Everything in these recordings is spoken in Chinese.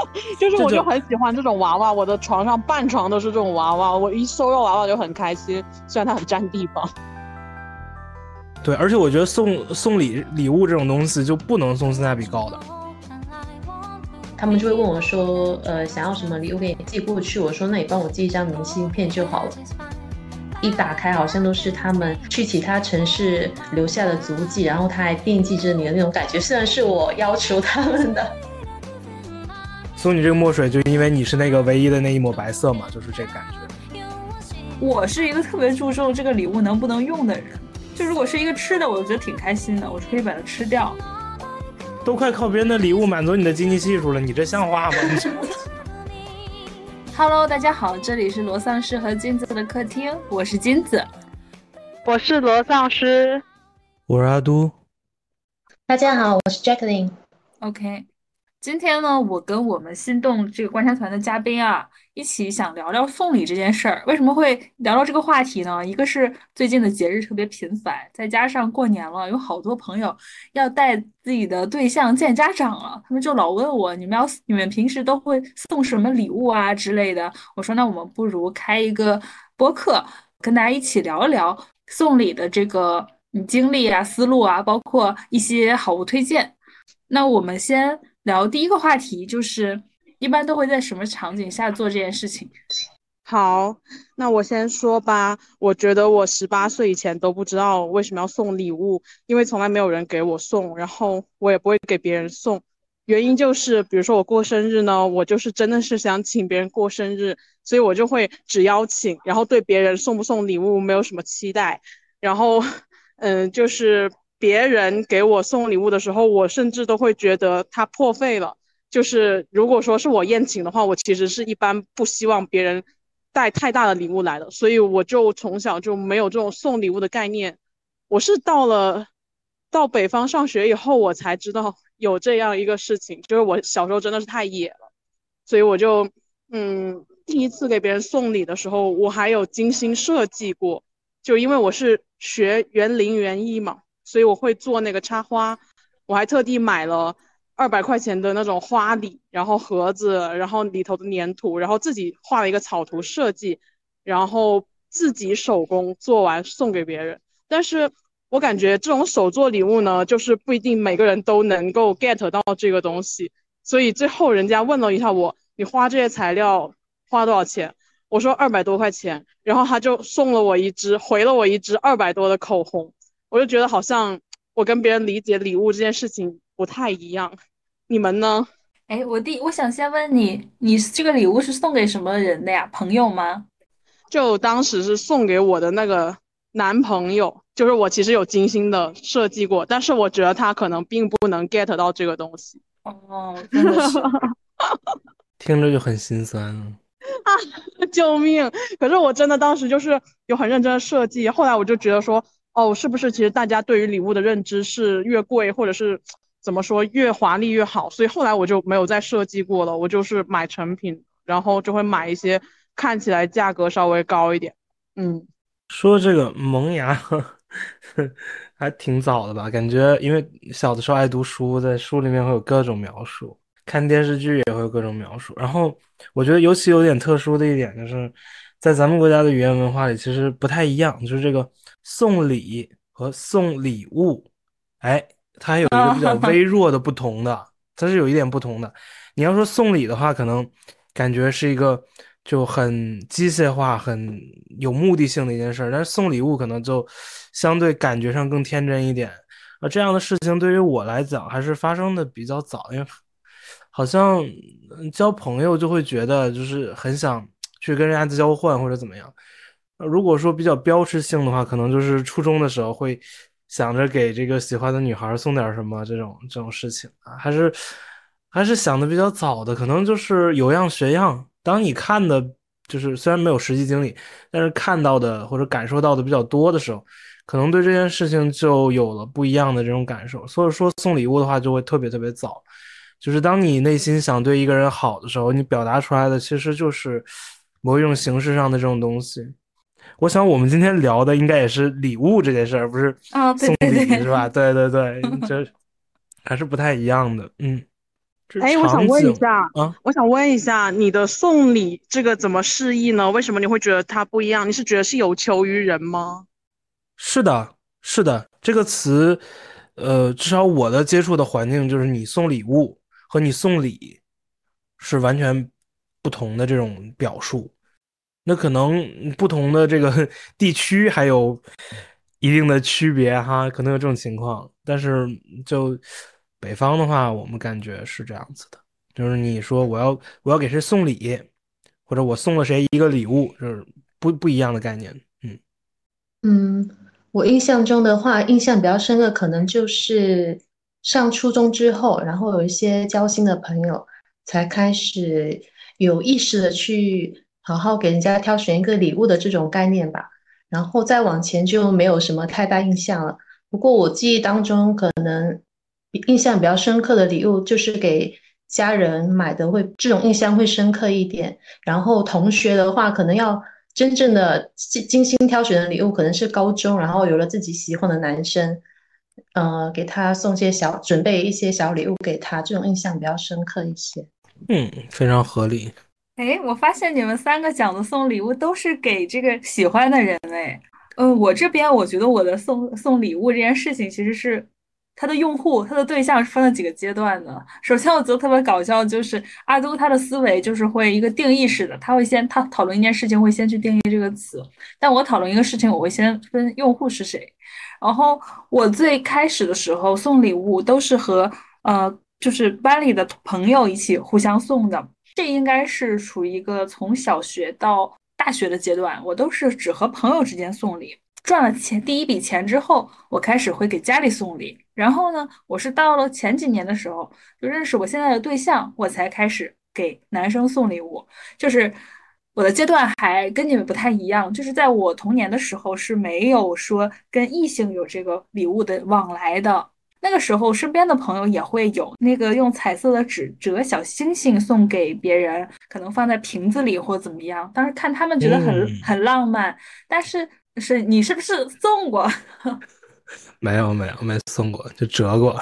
就是我就很喜欢这种娃娃，我的床上半床都是这种娃娃，我一收到娃娃就很开心，虽然它很占地方。对，而且我觉得送送礼礼物这种东西就不能送性价比高的。他们就会问我说，呃，想要什么礼物给你寄过去？我说，那你帮我寄一张明信片就好了。一打开，好像都是他们去其他城市留下的足迹，然后他还惦记着你的那种感觉。虽然是我要求他们的，送你这个墨水，就因为你是那个唯一的那一抹白色嘛，就是这感觉。我是一个特别注重这个礼物能不能用的人，就如果是一个吃的，我觉得挺开心的，我是可以把它吃掉。都快靠别人的礼物满足你的经济系数了，你这像话吗？Hello，大家好，这里是罗丧尸和金子的客厅，我是金子，我是罗丧尸，我是阿都，大家好，我是 Jacqueline。OK，今天呢，我跟我们心动这个观察团的嘉宾啊，一起想聊聊送礼这件事儿。为什么会聊聊这个话题呢？一个是最近的节日特别频繁，再加上过年了，有好多朋友要带自己的对象见家长了，他们就老问我，你们要你们平时都会送什么礼物啊之类的。我说，那我们不如开一个播客，跟大家一起聊一聊送礼的这个经历啊、思路啊，包括一些好物推荐。那我们先聊第一个话题，就是一般都会在什么场景下做这件事情？好，那我先说吧。我觉得我十八岁以前都不知道为什么要送礼物，因为从来没有人给我送，然后我也不会给别人送。原因就是，比如说我过生日呢，我就是真的是想请别人过生日，所以我就会只邀请，然后对别人送不送礼物没有什么期待。然后，嗯，就是别人给我送礼物的时候，我甚至都会觉得他破费了。就是如果说是我宴请的话，我其实是一般不希望别人。带太大的礼物来的，所以我就从小就没有这种送礼物的概念。我是到了到北方上学以后，我才知道有这样一个事情。就是我小时候真的是太野了，所以我就嗯，第一次给别人送礼的时候，我还有精心设计过。就因为我是学园林园艺嘛，所以我会做那个插花，我还特地买了。二百块钱的那种花礼，然后盒子，然后里头的粘土，然后自己画了一个草图设计，然后自己手工做完送给别人。但是我感觉这种手做礼物呢，就是不一定每个人都能够 get 到这个东西。所以最后人家问了一下我，你花这些材料花多少钱？我说二百多块钱，然后他就送了我一支，回了我一支二百多的口红。我就觉得好像我跟别人理解礼物这件事情。不太一样，你们呢？哎，我第我想先问你，你这个礼物是送给什么人的呀？朋友吗？就当时是送给我的那个男朋友，就是我其实有精心的设计过，但是我觉得他可能并不能 get 到这个东西。哦，真的是 听着就很心酸啊！救命！可是我真的当时就是有很认真的设计，后来我就觉得说，哦，是不是其实大家对于礼物的认知是越贵，或者是？怎么说越华丽越好，所以后来我就没有再设计过了，我就是买成品，然后就会买一些看起来价格稍微高一点。嗯，说这个萌芽 还挺早的吧？感觉因为小的时候爱读书，在书里面会有各种描述，看电视剧也会有各种描述。然后我觉得尤其有点特殊的一点，就是在咱们国家的语言文化里，其实不太一样，就是这个送礼和送礼物，哎。它还有一个比较微 弱的不同的，它是有一点不同的。你要说送礼的话，可能感觉是一个就很机械化、很有目的性的一件事，但是送礼物可能就相对感觉上更天真一点。啊，这样的事情对于我来讲还是发生的比较早，因为好像交朋友就会觉得就是很想去跟人家交换或者怎么样。如果说比较标志性的话，可能就是初中的时候会。想着给这个喜欢的女孩送点什么这种这种事情啊，还是还是想的比较早的，可能就是有样学样。当你看的，就是虽然没有实际经历，但是看到的或者感受到的比较多的时候，可能对这件事情就有了不一样的这种感受。所以说送礼物的话，就会特别特别早。就是当你内心想对一个人好的时候，你表达出来的其实就是某一种形式上的这种东西。我想我们今天聊的应该也是礼物这件事儿，不是送礼是吧？对对对，这还是不太一样的。嗯，哎，我想问一下啊，我想问一下，你的送礼这个怎么示意呢？为什么你会觉得它不一样？你是觉得是有求于人吗？是的，是的，这个词，呃，至少我的接触的环境就是你送礼物和你送礼是完全不同的这种表述。那可能不同的这个 地区还有一定的区别哈，可能有这种情况。但是就北方的话，我们感觉是这样子的，就是你说我要我要给谁送礼，或者我送了谁一个礼物，就是不不一样的概念。嗯嗯，我印象中的话，印象比较深刻，可能就是上初中之后，然后有一些交心的朋友，才开始有意识的去好好给人家挑选一个礼物的这种概念吧。然后再往前就没有什么太大印象了。不过我记忆当中，可能印象比较深刻的礼物就是给家人买的，会这种印象会深刻一点。然后同学的话，可能要真正的精精心挑选的礼物，可能是高中，然后有了自己喜欢的男生，呃，给他送些小，准备一些小礼物给他，这种印象比较深刻一些。嗯，非常合理。哎，我发现你们三个讲的送礼物都是给这个喜欢的人哎。嗯，我这边我觉得我的送送礼物这件事情其实是他的用户他的对象是分了几个阶段的。首先我觉得特别搞笑，就是阿都他的思维就是会一个定义式的，他会先他讨论一件事情会先去定义这个词，但我讨论一个事情我会先分用户是谁。然后我最开始的时候送礼物都是和呃就是班里的朋友一起互相送的。这应该是处于一个从小学到大学的阶段，我都是只和朋友之间送礼。赚了钱第一笔钱之后，我开始会给家里送礼。然后呢，我是到了前几年的时候，就认识我现在的对象，我才开始给男生送礼物。就是我的阶段还跟你们不太一样，就是在我童年的时候是没有说跟异性有这个礼物的往来的。那个时候，身边的朋友也会有那个用彩色的纸折小星星送给别人，可能放在瓶子里或怎么样。当时看他们觉得很很浪漫，但是是你是不是送过？没有没有没送过，就折过。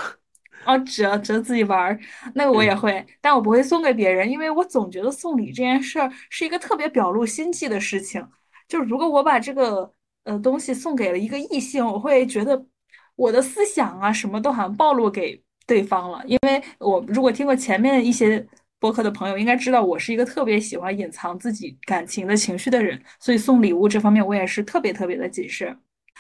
哦，折折自己玩儿，那个我也会，但我不会送给别人，因为我总觉得送礼这件事儿是一个特别表露心迹的事情。就是如果我把这个呃东西送给了一个异性，我会觉得。我的思想啊，什么都好像暴露给对方了。因为我如果听过前面一些播客的朋友，应该知道我是一个特别喜欢隐藏自己感情的情绪的人，所以送礼物这方面我也是特别特别的谨慎。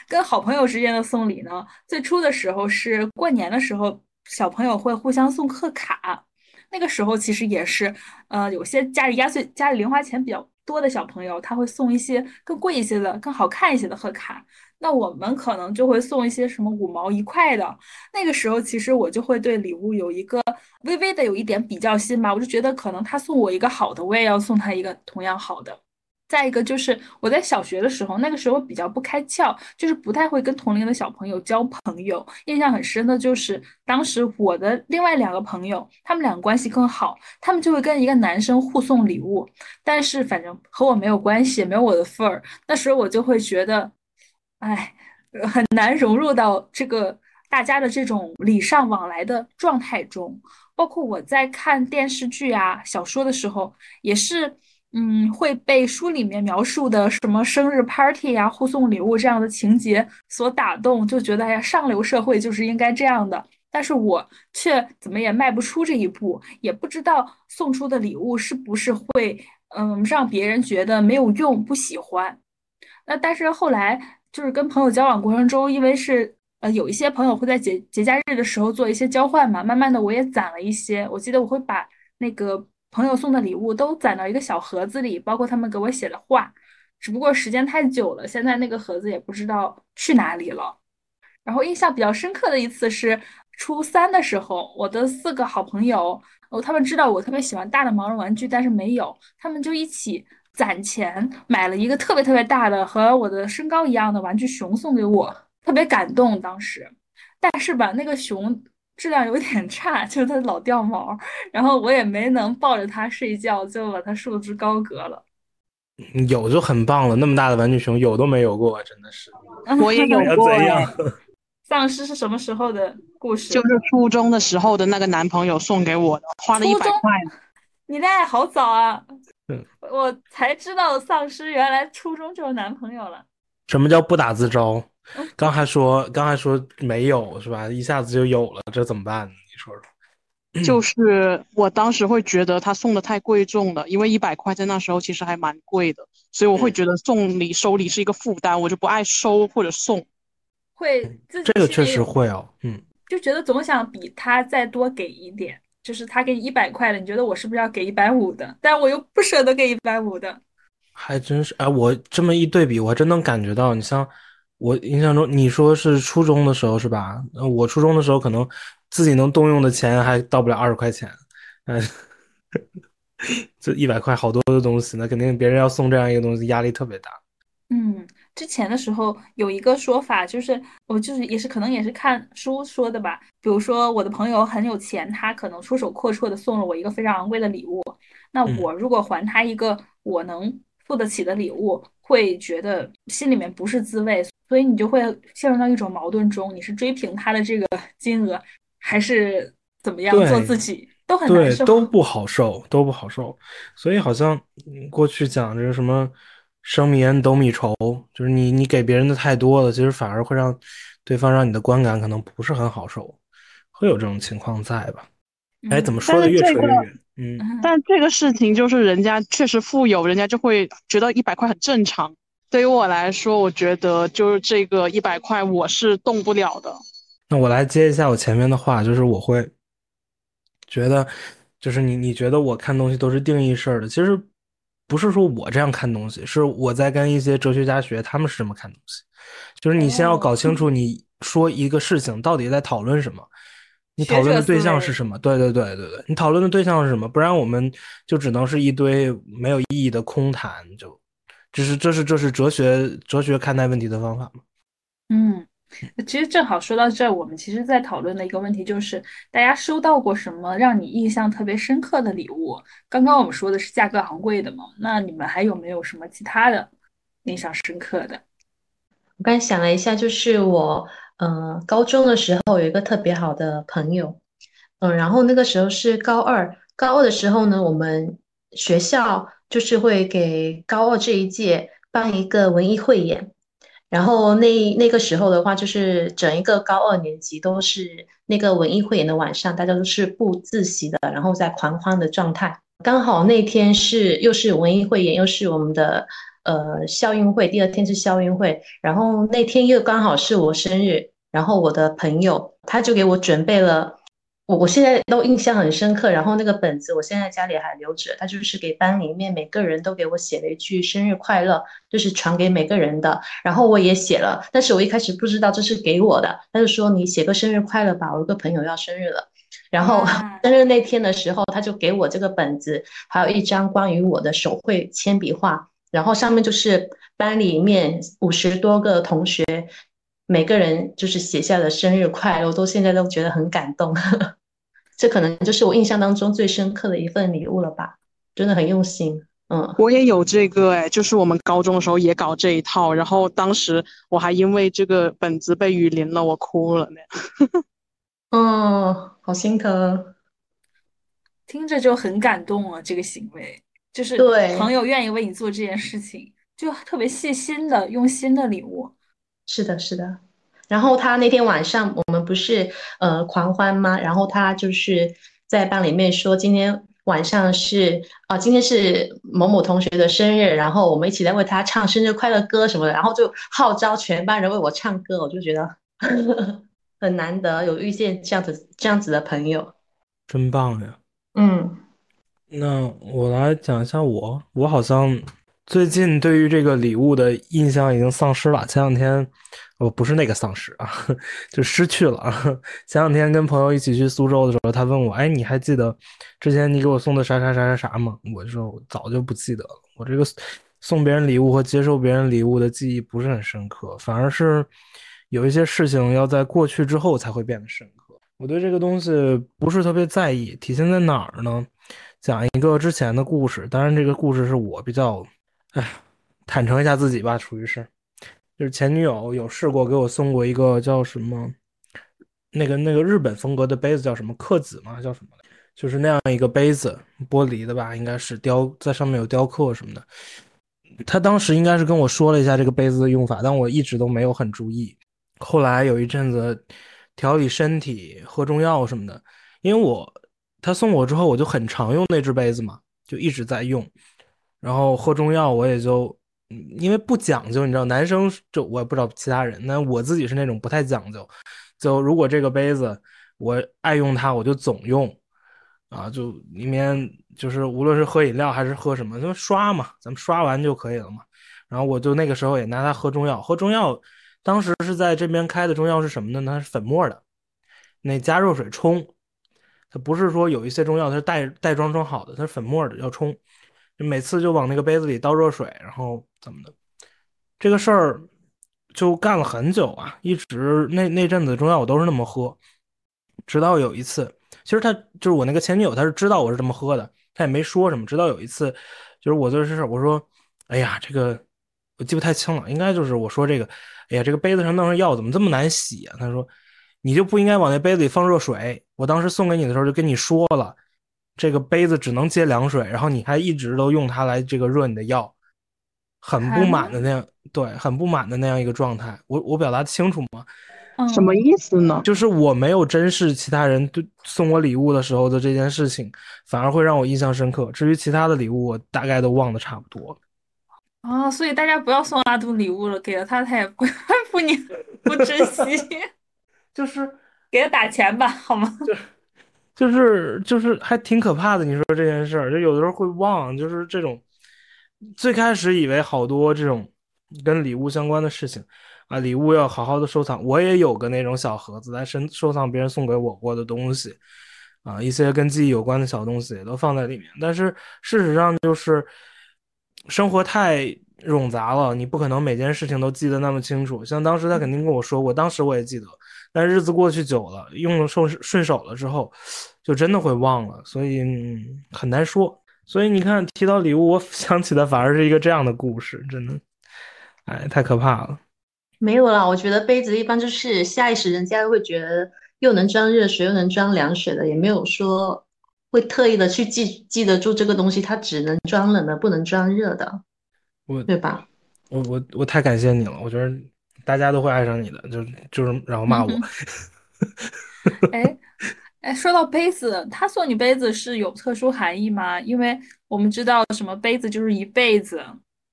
跟好朋友之间的送礼呢，最初的时候是过年的时候，小朋友会互相送贺卡，那个时候其实也是，呃，有些家里压岁家里零花钱比较多的小朋友，他会送一些更贵一些的、更好看一些的贺卡。那我们可能就会送一些什么五毛一块的，那个时候其实我就会对礼物有一个微微的有一点比较心吧，我就觉得可能他送我一个好的，我也要送他一个同样好的。再一个就是我在小学的时候，那个时候比较不开窍，就是不太会跟同龄的小朋友交朋友。印象很深的就是当时我的另外两个朋友，他们两个关系更好，他们就会跟一个男生互送礼物，但是反正和我没有关系，没有我的份儿。那时候我就会觉得。哎，很难融入到这个大家的这种礼尚往来的状态中。包括我在看电视剧啊、小说的时候，也是，嗯，会被书里面描述的什么生日 party 呀、互送礼物这样的情节所打动，就觉得哎呀，上流社会就是应该这样的。但是我却怎么也迈不出这一步，也不知道送出的礼物是不是会，嗯，让别人觉得没有用、不喜欢。那但是后来。就是跟朋友交往过程中，因为是呃有一些朋友会在节节假日的时候做一些交换嘛，慢慢的我也攒了一些。我记得我会把那个朋友送的礼物都攒到一个小盒子里，包括他们给我写的话。只不过时间太久了，现在那个盒子也不知道去哪里了。然后印象比较深刻的一次是初三的时候，我的四个好朋友，哦，他们知道我特别喜欢大的毛绒玩具，但是没有，他们就一起。攒钱买了一个特别特别大的和我的身高一样的玩具熊送给我，特别感动当时。但是吧，那个熊质量有点差，就是它老掉毛，然后我也没能抱着它睡觉，就把它束之高阁了。有就很棒了，那么大的玩具熊有都没有过，真的是。我也有过。丧尸是什么时候的故事？就是初中的时候的那个男朋友送给我的，花了一百块。你恋爱好早啊！嗯，我才知道丧尸原来初中就有男朋友了。什么叫不打自招？刚还说刚还说没有是吧？一下子就有了，这怎么办？你说说。就是我当时会觉得他送的太贵重了，因为一百块在那时候其实还蛮贵的，所以我会觉得送礼收礼是一个负担，我就不爱收或者送。会自己这个确实会哦，嗯，就觉得总想比他再多给一点，就是他给你一百块的，你觉得我是不是要给一百五的？但我又不舍得给一百五的。还真是，哎，我这么一对比，我还真能感觉到，你像我印象中，你说是初中的时候是吧？我初中的时候可能。自己能动用的钱还到不了二十块钱，嗯，这一百块好多的东西，那肯定别人要送这样一个东西，压力特别大。嗯，之前的时候有一个说法，就是我就是也是可能也是看书说的吧。比如说我的朋友很有钱，他可能出手阔绰的送了我一个非常昂贵的礼物，那我如果还他一个我能付得起的礼物，会觉得心里面不是滋味，所以你就会陷入到一种矛盾中，你是追平他的这个 金额。还是怎么样做自己都很难受，都不好受，都不好受。所以好像过去讲这个什么“生米恩，斗米仇”，就是你你给别人的太多了，其实反而会让对方让你的观感可能不是很好受，会有这种情况在吧？哎，怎么说的越扯越远？嗯，但这个事情就是人家确实富有，人家就会觉得一百块很正常。对于我来说，我觉得就是这个一百块我是动不了的。那我来接一下我前面的话，就是我会觉得，就是你你觉得我看东西都是定义式的，其实不是说我这样看东西，是我在跟一些哲学家学，他们是这么看东西。就是你先要搞清楚，你说一个事情到底在讨论什么，你讨论的对象是什么？对对对对对，你讨论的对象是什么？不然我们就只能是一堆没有意义的空谈，就这是这是这是哲学哲学看待问题的方法吗？嗯。其实正好说到这儿，我们其实在讨论的一个问题就是，大家收到过什么让你印象特别深刻的礼物？刚刚我们说的是价格昂贵的嘛，那你们还有没有什么其他的印象深刻的？我刚想了一下，就是我，嗯，高中的时候有一个特别好的朋友，嗯，然后那个时候是高二，高二的时候呢，我们学校就是会给高二这一届办一个文艺汇演。然后那那个时候的话，就是整一个高二年级都是那个文艺汇演的晚上，大家都是不自习的，然后在狂欢的状态。刚好那天是又是文艺汇演，又是我们的呃校运会，第二天是校运会，然后那天又刚好是我生日，然后我的朋友他就给我准备了。我我现在都印象很深刻，然后那个本子我现在家里还留着，他就是给班里面每个人都给我写了一句生日快乐，就是传给每个人的，然后我也写了，但是我一开始不知道这是给我的，他就说你写个生日快乐吧，我有个朋友要生日了，然后 生日那天的时候，他就给我这个本子，还有一张关于我的手绘铅笔画，然后上面就是班里面五十多个同学。每个人就是写下的生日快乐，我都现在都觉得很感动。这可能就是我印象当中最深刻的一份礼物了吧，真的很用心。嗯，我也有这个哎，就是我们高中的时候也搞这一套，然后当时我还因为这个本子被雨淋了，我哭了呢。嗯，好心疼，听着就很感动啊！这个行为就是对朋友愿意为你做这件事情，就特别细心的、用心的礼物。是的，是的。然后他那天晚上，我们不是呃狂欢吗？然后他就是在班里面说，今天晚上是啊，今天是某某同学的生日，然后我们一起来为他唱生日快乐歌什么的，然后就号召全班人为我唱歌。我就觉得 很难得有遇见这样子这样子的朋友，真棒呀！嗯，那我来讲一下我，我好像。最近对于这个礼物的印象已经丧失了。前两天，我不是那个丧失啊，就失去了。前两天跟朋友一起去苏州的时候，他问我：“哎，你还记得之前你给我送的啥啥啥啥啥吗？”我就说：“我早就不记得了。我这个送别人礼物和接受别人礼物的记忆不是很深刻，反而是有一些事情要在过去之后才会变得深刻。我对这个东西不是特别在意，体现在哪儿呢？讲一个之前的故事，当然这个故事是我比较。哎，坦诚一下自己吧，属于是，就是前女友有试过给我送过一个叫什么，那个那个日本风格的杯子叫什么克子吗？叫什么？就是那样一个杯子，玻璃的吧，应该是雕在上面有雕刻什么的。他当时应该是跟我说了一下这个杯子的用法，但我一直都没有很注意。后来有一阵子调理身体、喝中药什么的，因为我他送我之后，我就很常用那只杯子嘛，就一直在用。然后喝中药我也就。因为不讲究，你知道，男生就我也不知道其他人，那我自己是那种不太讲究。就如果这个杯子我爱用它，我就总用啊，就里面就是无论是喝饮料还是喝什么，就刷嘛，咱们刷完就可以了嘛。然后我就那个时候也拿它喝中药，喝中药，当时是在这边开的中药是什么呢？它？是粉末的，那加热水冲，它不是说有一些中药它是袋袋装装好的，它是粉末的要冲。就每次就往那个杯子里倒热水，然后怎么的，这个事儿就干了很久啊，一直那那阵子中药我都是那么喝，直到有一次，其实他就是我那个前女友，她是知道我是这么喝的，她也没说什么。直到有一次，就是我做这事，我说，哎呀，这个我记不太清了，应该就是我说这个，哎呀，这个杯子上弄上药怎么这么难洗啊？他说，你就不应该往那杯子里放热水。我当时送给你的时候就跟你说了。这个杯子只能接凉水，然后你还一直都用它来这个热你的药，很不满的那样，对，很不满的那样一个状态。我我表达清楚吗？什么意思呢？就是我没有珍视其他人对送我礼物的时候的这件事情，反而会让我印象深刻。至于其他的礼物，我大概都忘得差不多。啊，所以大家不要送阿杜礼物了，给了他他也不 不你不珍惜，就是给他打钱吧，好吗？就。就是就是还挺可怕的，你说这件事儿，就有的时候会忘，就是这种最开始以为好多这种跟礼物相关的事情啊，礼物要好好的收藏。我也有个那种小盒子来收收藏别人送给我过的东西啊，一些跟记忆有关的小东西也都放在里面。但是事实上就是生活太冗杂了，你不可能每件事情都记得那么清楚。像当时他肯定跟我说过，当时我也记得。但日子过去久了，用了顺顺手了之后，就真的会忘了，所以很难说。所以你看，提到礼物，我 想起的反而是一个这样的故事，真的，哎，太可怕了。没有啦，我觉得杯子一般就是下意识，人家会觉得又能装热水又能装凉水的，也没有说会特意的去记记得住这个东西，它只能装冷的，不能装热的，我对吧？我我我太感谢你了，我觉得。大家都会爱上你的，就就是然后骂我。哎哎，说到杯子，他送你杯子是有特殊含义吗？因为我们知道什么杯子就是一辈子，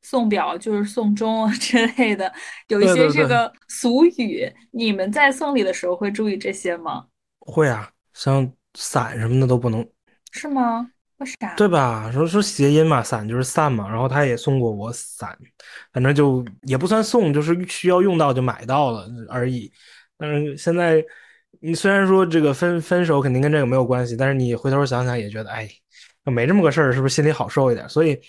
送表就是送终之类的，有一些这个俗语。你们在送礼的时候会注意这些吗？会啊，像伞什么的都不能。是吗？对吧？说说谐音嘛，伞就是散嘛。然后他也送过我伞，反正就也不算送，就是需要用到就买到了而已。但是现在你虽然说这个分分手肯定跟这个没有关系，但是你回头想想也觉得，哎，没这么个事儿，是不是心里好受一点？所以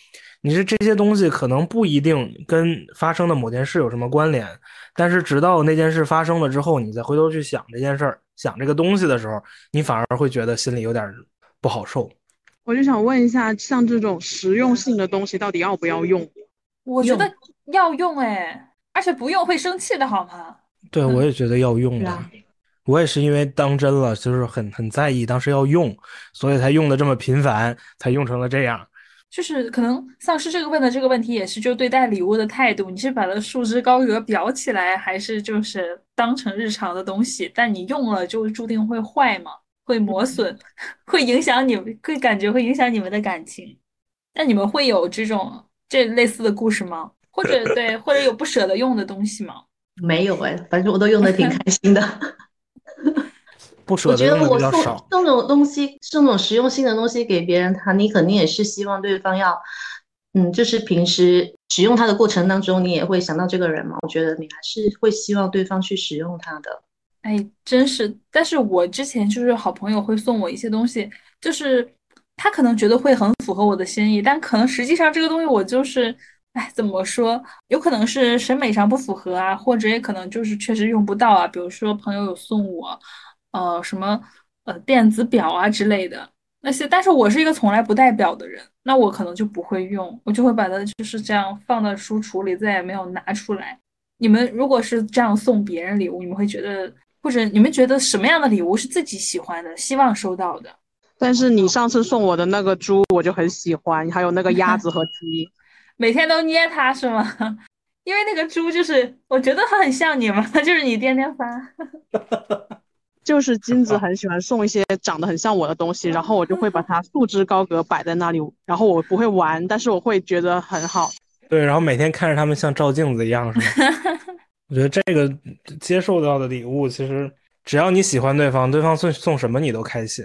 你是这些东西可能不一定跟发生的某件事有什么关联，但是直到那件事发生了之后，你再回头去想这件事儿、想这个东西的时候，你反而会觉得心里有点不好受。我就想问一下，像这种实用性的东西，到底要不要用？我觉得要用哎，而且不用会生气的好吗？对，我也觉得要用的。我也是因为当真了，就是很很在意，当时要用，所以才用的这么频繁，才用成了这样。就是可能丧尸这个问的这个问题，也是就对待礼物的态度，你是把它束之高阁裱起来，还是就是当成日常的东西？但你用了就注定会坏吗？会磨损，会影响你们，会感觉会影响你们的感情。那你们会有这种这类似的故事吗？或者 对，或者有不舍得用的东西吗？没有哎，反正我都用的挺开心的。不舍得用的比较少。送这种东西，送这种实用性的东西给别人，他你肯定也是希望对方要，嗯，就是平时使用它的过程当中，你也会想到这个人嘛。我觉得你还是会希望对方去使用它的。哎，真是！但是我之前就是好朋友会送我一些东西，就是他可能觉得会很符合我的心意，但可能实际上这个东西我就是，哎，怎么说？有可能是审美上不符合啊，或者也可能就是确实用不到啊。比如说朋友有送我，呃，什么呃电子表啊之类的那些，但是我是一个从来不戴表的人，那我可能就不会用，我就会把它就是这样放到书橱里，再也没有拿出来。你们如果是这样送别人礼物，你们会觉得，或者你们觉得什么样的礼物是自己喜欢的，希望收到的？但是你上次送我的那个猪，我就很喜欢，还有那个鸭子和鸡，每天都捏它是吗？因为那个猪就是，我觉得它很像你嘛，就是你天天发。就是金子很喜欢送一些长得很像我的东西，然后我就会把它束之高阁摆在那里，然后我不会玩，但是我会觉得很好。对，然后每天看着他们像照镜子一样，是吧？我觉得这个接受到的礼物，其实只要你喜欢对方，对方送送什么你都开心。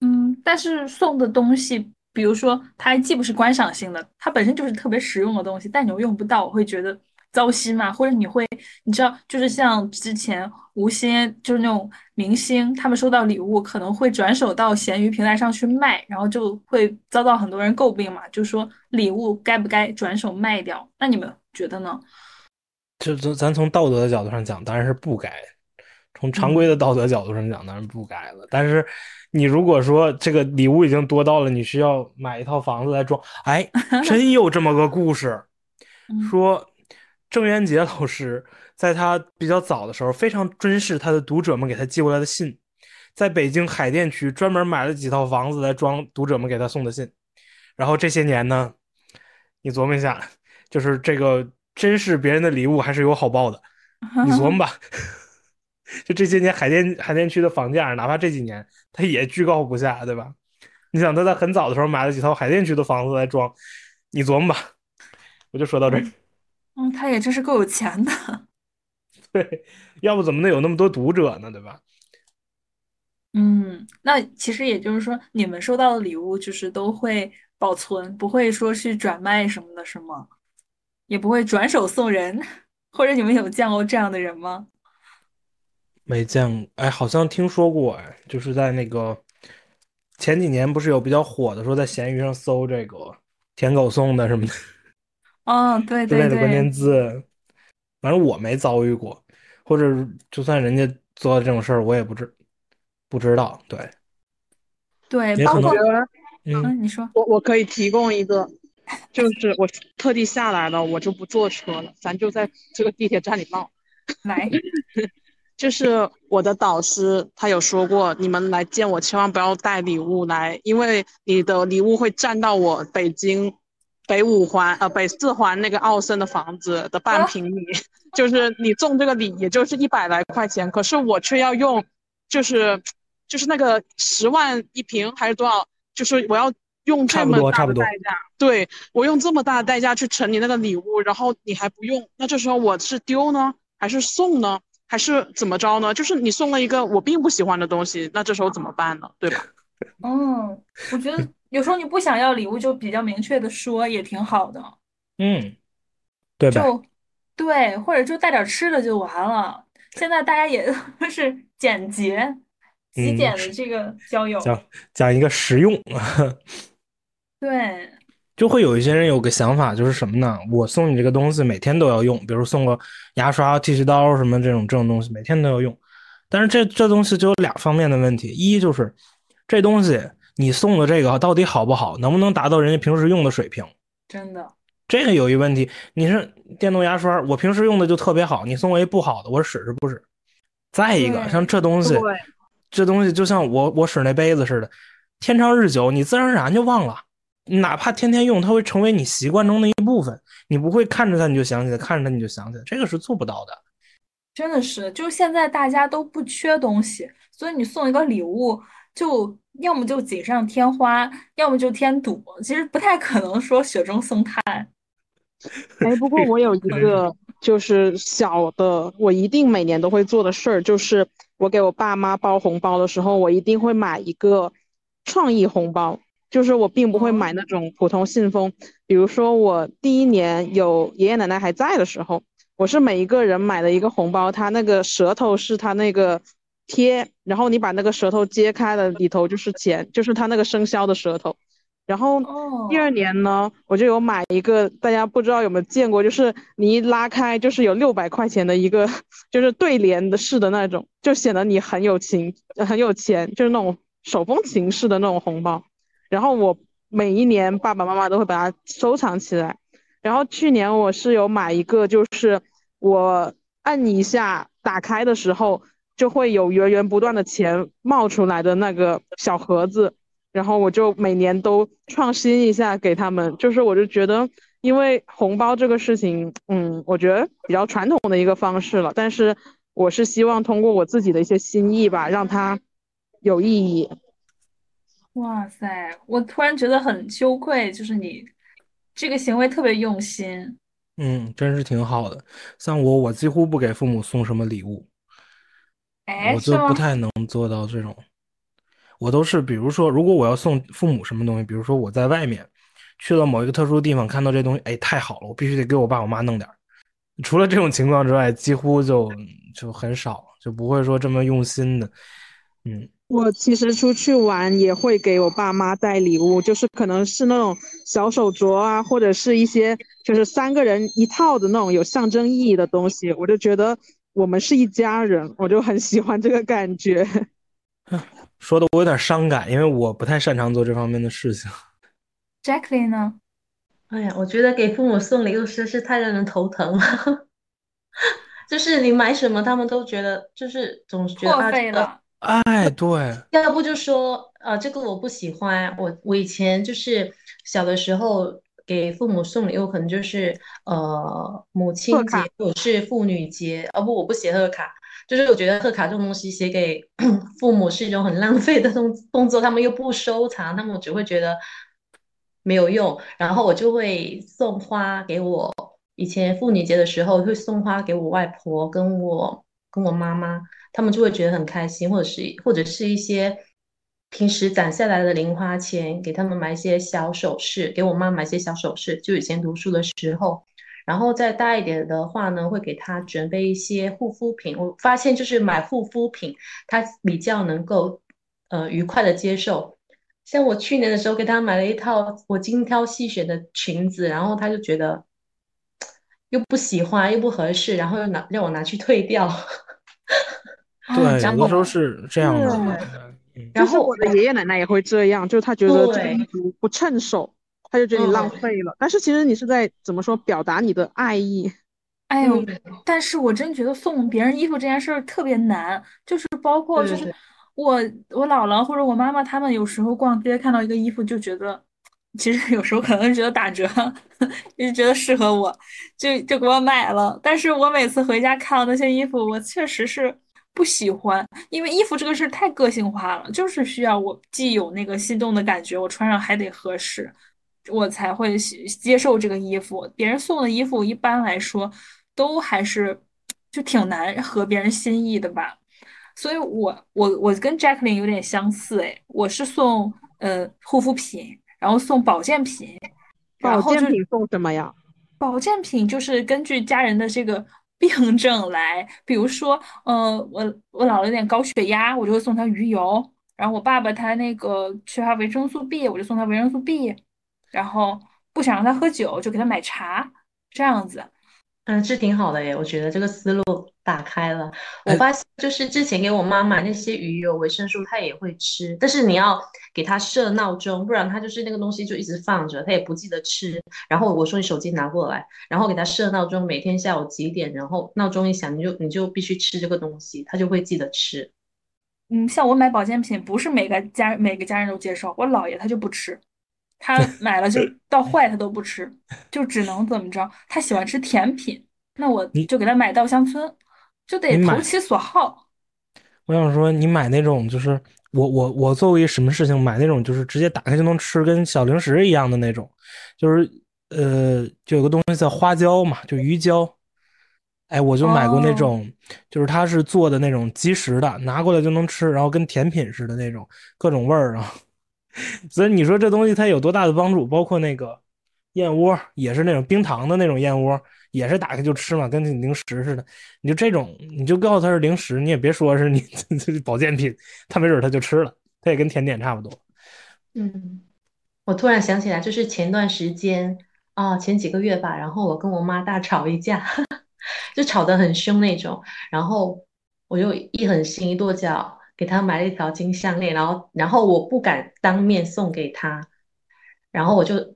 嗯，但是送的东西，比如说它既不是观赏性的，它本身就是特别实用的东西，但你又用不到，我会觉得糟心嘛。或者你会，你知道，就是像之前吴昕，就是那种明星，他们收到礼物可能会转手到闲鱼平台上去卖，然后就会遭到很多人诟病嘛，就说礼物该不该转手卖掉？那你们觉得呢？就咱咱从道德的角度上讲，当然是不该；从常规的道德角度上讲，当然不该了。但是。你如果说这个礼物已经多到了，你需要买一套房子来装，哎，真有这么个故事，说郑渊洁老师在他比较早的时候非常珍视他的读者们给他寄过来的信，在北京海淀区专门买了几套房子来装读者们给他送的信，然后这些年呢，你琢磨一下，就是这个珍视别人的礼物还是有好报的，你琢磨吧。就这些年，海淀海淀区的房价，哪怕这几年，它也居高不下，对吧？你想，他在很早的时候买了几套海淀区的房子来装，你琢磨吧。我就说到这儿。嗯，他也真是够有钱的。对，要不怎么能有那么多读者呢？对吧？嗯，那其实也就是说，你们收到的礼物就是都会保存，不会说是转卖什么的，是吗？也不会转手送人，或者你们有见过这样的人吗？没见过，哎，好像听说过，哎，就是在那个前几年不是有比较火的，说在闲鱼上搜这个舔狗送的什么的，哦，对对对，的关键字，反正我没遭遇过，或者就算人家做的这种事儿，我也不知不知道，对，对，也可能，嗯，你说，我我可以提供一个，就是我特地下来了，我就不坐车了，咱就在这个地铁站里闹，来。就是我的导师，他有说过，你们来见我千万不要带礼物来，因为你的礼物会占到我北京北五环呃北四环那个奥森的房子的半平米。就是你送这个礼，也就是一百来块钱，可是我却要用，就是就是那个十万一平还是多少？就是我要用这么大的代价，对我用这么大的代价去盛你那个礼物，然后你还不用，那这时候我是丢呢，还是送呢？还是怎么着呢？就是你送了一个我并不喜欢的东西，那这时候怎么办呢？对吧？嗯，我觉得有时候你不想要礼物，就比较明确的说也挺好的。嗯，对吧？就对，或者就带点吃的就完了。现在大家也都 是简洁、极简的这个交友，讲讲一个实用。对。就会有一些人有个想法，就是什么呢？我送你这个东西，每天都要用，比如送个牙刷、剃须刀什么这种这种东西，每天都要用。但是这这东西就有俩方面的问题：一就是这东西你送的这个到底好不好，能不能达到人家平时用的水平？真的，这个有一问题。你是电动牙刷，我平时用的就特别好，你送我一不好的，我使是不使？再一个，像这东西，这东西就像我我使那杯子似的，天长日久，你自然而然就忘了。哪怕天天用，它会成为你习惯中的一部分。你不会看着它你就想起来，看着它你就想起来，这个是做不到的。真的是，就现在大家都不缺东西，所以你送一个礼物，就要么就锦上添花，要么就添堵。其实不太可能说雪中送炭。哎，不过我有一个 就是小的，我一定每年都会做的事儿，就是我给我爸妈包红包的时候，我一定会买一个创意红包。就是我并不会买那种普通信封，比如说我第一年有爷爷奶奶还在的时候，我是每一个人买了一个红包，它那个舌头是它那个贴，然后你把那个舌头揭开了，里头就是钱，就是它那个生肖的舌头。然后第二年呢，我就有买一个，大家不知道有没有见过，就是你一拉开就是有六百块钱的一个，就是对联的式的那种，就显得你很有情，很有钱，就是那种手风琴式的那种红包。然后我每一年爸爸妈妈都会把它收藏起来。然后去年我是有买一个，就是我按一下打开的时候，就会有源源不断的钱冒出来的那个小盒子，然后我就每年都创新一下给他们，就是我就觉得，因为红包这个事情，嗯，我觉得比较传统的一个方式了，但是我是希望通过我自己的一些心意吧，让它有意义。哇塞，我突然觉得很羞愧，就是你这个行为特别用心。嗯，真是挺好的。像我，我几乎不给父母送什么礼物，哎，我就不？太能做到这种。我都是，比如说，如果我要送父母什么东西，比如说我在外面去了某一个特殊地方，看到这东西，哎，太好了，我必须得给我爸我妈弄点儿。除了这种情况之外，几乎就就很少，就不会说这么用心的。嗯，我其实出去玩也会给我爸妈带礼物，就是可能是那种小手镯啊，或者是一些就是三个人一套的那种有象征意义的东西，我就觉得我们是一家人，我就很喜欢这个感觉。说的我有点伤感，因为我不太擅长做这方面的事情。Jacqueline 呢？哎呀，我觉得给父母送礼物实在是太让人头疼了。就是你买什么，他们都觉得就是总是觉得破啊，这个费了。哎，对，要不就说呃，这个我不喜欢。我我以前就是小的时候给父母送礼物，可能就是呃母亲节卡或者是妇女节，哦不，我不写贺卡，就是我觉得贺卡这种东西写给 父母是一种很浪费的动动作，他们又不收藏，他们只会觉得没有用，然后我就会送花给我。以前妇女节的时候会送花给我外婆跟我跟我妈妈。他们就会觉得很开心，或者是或者是一些平时攒下来的零花钱，给他们买一些小首饰，给我妈买一些小首饰，就以前读书的时候。然后再大一点的话呢，会给他准备一些护肤品。我发现就是买护肤品，他比较能够呃愉快的接受。像我去年的时候给他买了一套我精挑细选的裙子，然后他就觉得又不喜欢又不合适，然后又拿让我拿去退掉。对，啊，有的。时候是这样的。然后我的爷爷奶奶也会这样，就是他觉得这不趁手，他就觉得你浪嗯费了。但是其实你是在怎么说表达你的爱意。哎呦，嗯，但是我真觉得送别人衣服这件事儿特别难，就是包括就是我我姥姥或者我妈妈他们有时候逛街看到一个衣服就觉得，其实有时候可能觉得打折，就觉得适合我，就就给我买了。但是我每次回家看到那些衣服，我确实是不喜欢，因为衣服这个事儿太个性化了，就是需要我既有那个心动的感觉，我穿上还得合适，我才会喜接受这个衣服。别人送的衣服一般来说都还是就挺难合别人心意的吧。所以我我我跟 Jacqueline 有点相似，哎，我是送呃护肤品，然后送保健品，然保健品送什么呀？保健品就是根据家人的这个病症来，比如说，呃，我我姥姥有点高血压，我就会送她鱼油，然后我爸爸他那个缺乏维生素 B，我就送他维生素 B，然后不想让他喝酒，就给他买茶，这样子。嗯，这挺好的耶，我觉得这个思路打开了。我哎，发现就是之前给我妈买那些鱼油、维生素，她也会吃，但是你要给她设闹钟，不然她就是那个东西就一直放着，她也不记得吃。然后我说你手机拿过来，然后给她设闹钟，每天下午几点，然后闹钟一响，你就你就必须吃这个东西，她就会记得吃。嗯，像我买保健品，不是每个家每个家人都接受，我姥爷他就不吃，他 买了就到坏他都不吃，就只能怎么着，他喜欢吃甜品，那我你就给他买稻香村，就得投其所好。我想说，你买那种就是我我我作为什么事情买那种就是直接打开就能吃，跟小零食一样的那种，就是呃，就有个东西叫花椒嘛，就鱼胶。哎，我就买过那哦，种，就是它是做的那种即食的，拿过来就能吃，然后跟甜品似的那种，各种味儿啊。所以你说这东西它有多大的帮助？包括那个燕窝，也是那种冰糖的那种燕窝，也是打开就吃嘛，跟零食似的。你就这种，你就告诉他是零食，你也别说是你这保健品，他没准他就吃了，他也跟甜点差不多。嗯，我突然想起来，就是前段时间啊，前几个月吧，然后我跟我妈大吵一架，就吵得很凶那种，然后我就一狠心一跺脚，给她买了一条金项链，然后然后我不敢当面送给她，然后我就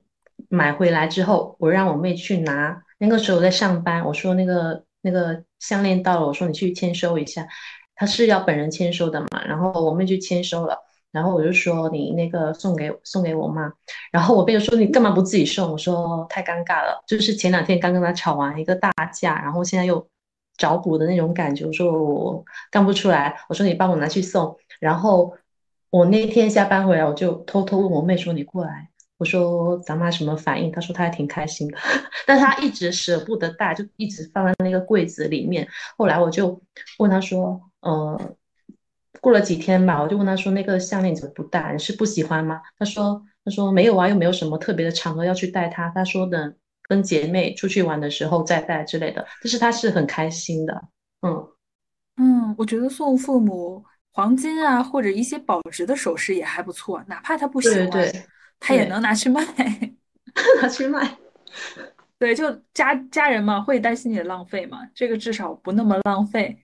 买回来之后，我让我妹去拿，那个时候我在上班，我说那个那个项链到了，我说你去签收一下，他是要本人签收的嘛，然后我妹就签收了，然后我就说你那个送给送给我妈，然后我妹就说你干嘛不自己送？我说太尴尬了，就是前两天刚跟他吵完一个大架，然后现在又找补的那种感觉，我说我干不出来，我说你帮我拿去送，然后我那天下班回来，我就偷偷问我妹说你过来。我说咱妈什么反应？她说她还挺开心的，但她一直舍不得带，就一直放在那个柜子里面。后来我就问她说，呃，过了几天吧，我就问她说，那个项链怎么不戴？你是不喜欢吗？她说，她说没有啊，又没有什么特别的场合要去戴它。她说等跟姐妹出去玩的时候再戴之类的。但是她是很开心的，嗯嗯，我觉得送父母黄金啊，或者一些保值的首饰也还不错，哪怕他不喜欢。对对。他也能拿去卖，拿去卖。对，就家家人嘛，会担心你的浪费嘛，这个至少不那么浪费。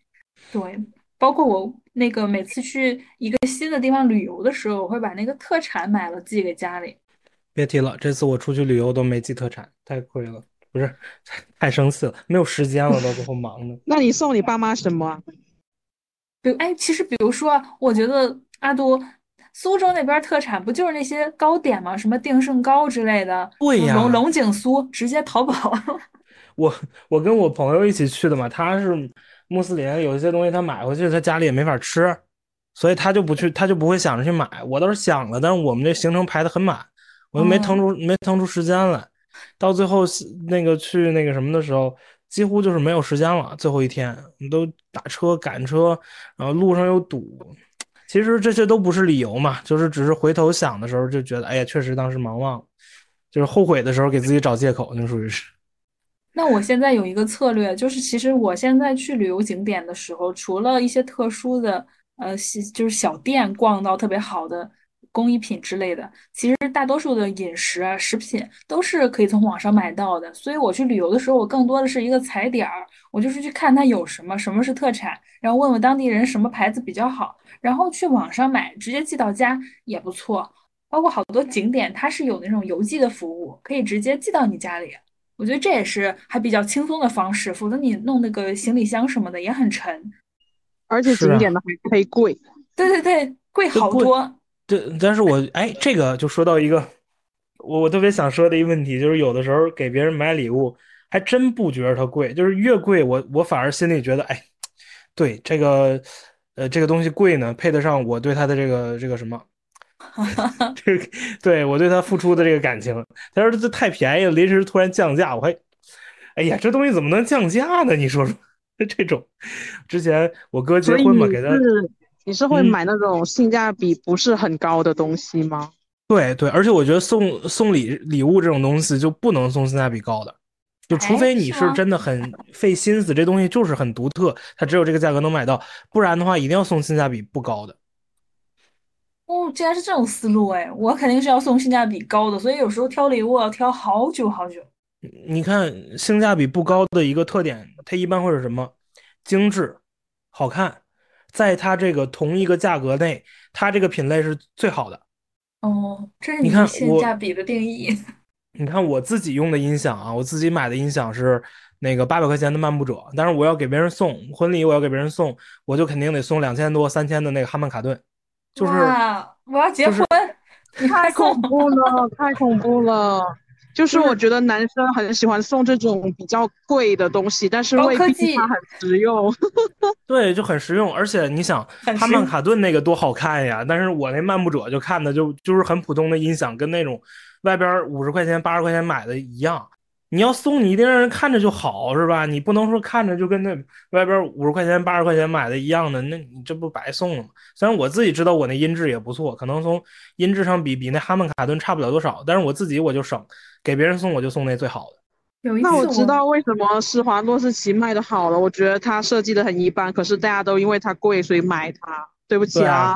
对，包括我那个每次去一个新的地方旅游的时候，我会把那个特产买了寄给家里。别提了，这次我出去旅游都没寄特产，太亏了，不是太生气了，没有时间了，到最后忙的。那你送你爸妈什么？比如，哎，其实比如说，我觉得阿多。苏州那边特产不就是那些糕点吗？什么定胜糕之类的，对呀，龙龙井酥直接淘宝。我我跟我朋友一起去的嘛，他是穆斯林，有一些东西他买回去他家里也没法吃，所以他就不去，他就不会想着去买。我倒是想了，但是我们这行程排的很满，我又没腾出没腾出时间来，到最后那个去那个什么的时候，几乎就是没有时间了。最后一天，我们都打车赶车，然后路上又堵。其实这些都不是理由嘛，就是只是回头想的时候就觉得，哎呀，确实当时忙忘了，就是后悔的时候给自己找借口，那属于是。那我现在有一个策略，就是其实我现在去旅游景点的时候，除了一些特殊的，呃，就是小店逛到特别好的。工艺品之类的，其实大多数的饮食啊、食品都是可以从网上买到的。所以我去旅游的时候，我更多的是一个踩点儿，我就是去看它有什么，什么是特产，然后问问当地人什么牌子比较好，然后去网上买，直接寄到家也不错。包括好多景点，它是有那种邮寄的服务，可以直接寄到你家里。我觉得这也是还比较轻松的方式，否则你弄那个行李箱什么的也很沉，而且景点的还可以贵。对对对，贵好多。对，但是我哎，这个就说到一个我我特别想说的一个问题，就是有的时候给别人买礼物，还真不觉得它贵，就是越贵，我我反而心里觉得，哎，对这个，呃，这个东西贵呢，配得上我对他的这个这个什么，这个对我对他付出的这个感情。他说这太便宜了，临时突然降价，我还，哎呀，这东西怎么能降价呢？你说说，这种，之前我哥结婚嘛，给他。你是会买那种性价比不是很高的东西吗？对对，而且我觉得送送礼礼物这种东西就不能送性价比高的，就除非你是真的很费心思，这东西就是很独特，它只有这个价格能买到，不然的话一定要送性价比不高的。哦，竟然是这种思路哎，我肯定是要送性价比高的，所以有时候挑礼物要挑好久好久。你看性价比不高的一个特点，它一般会是什么？精致、好看。在它这个同一个价格内，它这个品类是最好的。哦，这是你看性价比的定义。你看我自己用的音响啊，我自己买的音响是那个八百块钱的漫步者，但是我要给别人送婚礼，我要给别人送，我就肯定得送两千多、三千的那个哈曼卡顿。就是我要结婚，你太恐怖了，太恐怖了。就是我觉得男生很喜欢送这种比较贵的东西，但是未必它很实用。对，就很实用，而且你想，哈曼卡顿那个多好看呀！但是我那漫步者就看的就就是很普通的音响，跟那种外边五十块钱、八十块钱买的一样。你要送，你一定让人看着就好，是吧？你不能说看着就跟那外边五十块钱、八十块钱买的一样的，那你这不白送了吗？虽然我自己知道我那音质也不错，可能从音质上比比那哈曼卡顿差不了多少，但是我自己我就省，给别人送我就送那最好的。那我知道为什么施华洛世奇卖的好了，我觉得它设计的很一般，可是大家都因为它贵所以买它。对不起啊，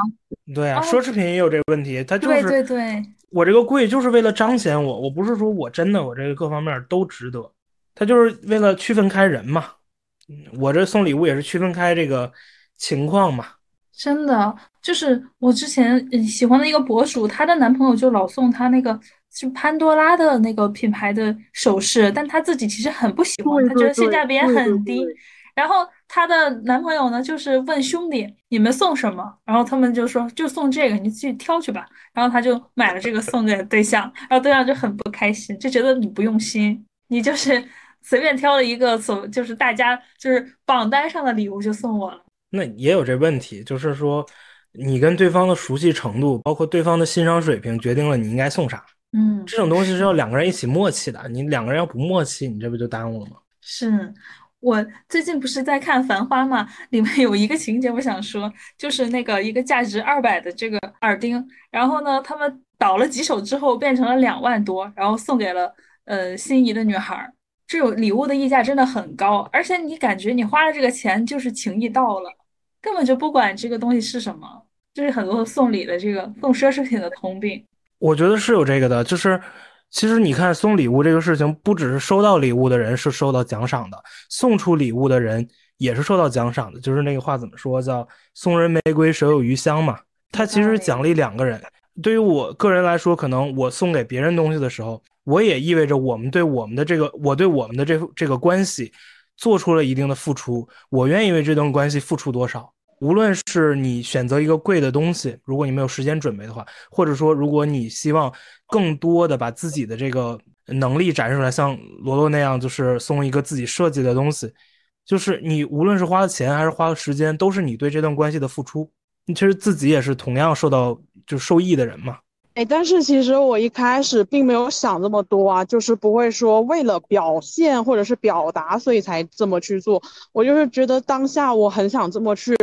对啊，奢侈品也有这个问题，它就是对对对，我这个贵就是为了彰显我，我不是说我真的我这个各方面都值得，他就是为了区分开人嘛，我这送礼物也是区分开这个情况嘛。真的，就是我之前喜欢的一个博主，她的男朋友就老送她那个是潘多拉的那个品牌的首饰，但她自己其实很不喜欢，她觉得性价比也很低。然后她的男朋友呢，就是问兄弟你们送什么，然后他们就说就送这个，你去挑去吧。然后他就买了这个送给对象，然后对象就很不开心，就觉得你不用心，你就是 随便挑了一个所就是大家就是榜单上的礼物就送我了。那也有这问题，就是说你跟对方的熟悉程度，包括对方的欣赏水平，决定了你应该送啥。嗯，这种东西是要两个人一起默契的，你两个人要不默契，你这不就耽误了吗？是我最近不是在看《繁花》嘛，里面有一个情节，我想说，就是那个一个价值二百的这个耳钉，然后呢，他们倒了几手之后变成了两万多，然后送给了呃心仪的女孩。这种礼物的溢价真的很高，而且你感觉你花了这个钱就是情谊到了，根本就不管这个东西是什么，就是很多送礼的这个送奢侈品的通病。我觉得是有这个的，就是其实你看送礼物这个事情，不只是收到礼物的人是受到奖赏的，送出礼物的人也是受到奖赏的。就是那个话怎么说，叫送人玫瑰，手有余香嘛。他其实奖励两个人。对于我个人来说，可能我送给别人东西的时候，我也意味着我们对我们的这个，我对我们的这这个关系做出了一定的付出。我愿意为这段关系付出多少？无论是你选择一个贵的东西，如果你没有时间准备的话，或者说如果你希望更多的把自己的这个能力展示出来，像罗罗那样，就是送一个自己设计的东西，就是你无论是花了钱还是花了时间，都是你对这段关系的付出。你其实自己也是同样受到就受益的人嘛。哎，但是其实我一开始并没有想这么多啊，就是不会说为了表现或者是表达，所以才这么去做。我就是觉得当下我很想这么去，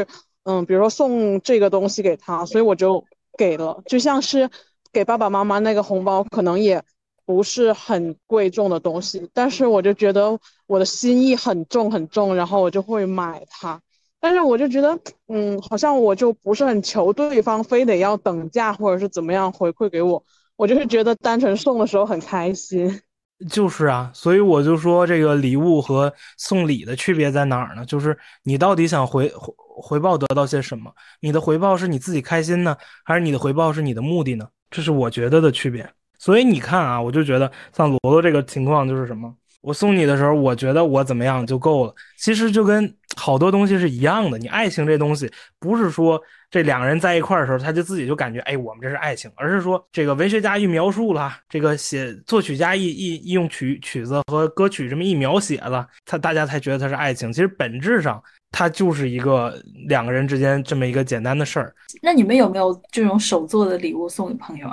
嗯，比如说送这个东西给他，所以我就给了。就像是给爸爸妈妈那个红包，可能也不是很贵重的东西，但是我就觉得我的心意很重很重，然后我就会买它。但是我就觉得，嗯，好像我就不是很求对方非得要等价或者是怎么样回馈给我，我就是觉得单纯送的时候很开心。就是啊，所以我就说这个礼物和送礼的区别在哪儿呢？就是你到底想回回报得到些什么？你的回报是你自己开心呢，还是你的回报是你的目的呢？这是我觉得的区别。所以你看啊，我就觉得像罗罗这个情况就是什么？我送你的时候，我觉得我怎么样就够了。其实就跟好多东西是一样的。你爱情这东西，不是说这两个人在一块儿的时候，他就自己就感觉，哎，我们这是爱情，而是说这个文学家一描述了，这个写作曲家一一一用曲曲子和歌曲这么一描写了，他大家才觉得它是爱情。其实本质上，它就是一个两个人之间这么一个简单的事儿。那你们有没有这种手做的礼物送给朋友？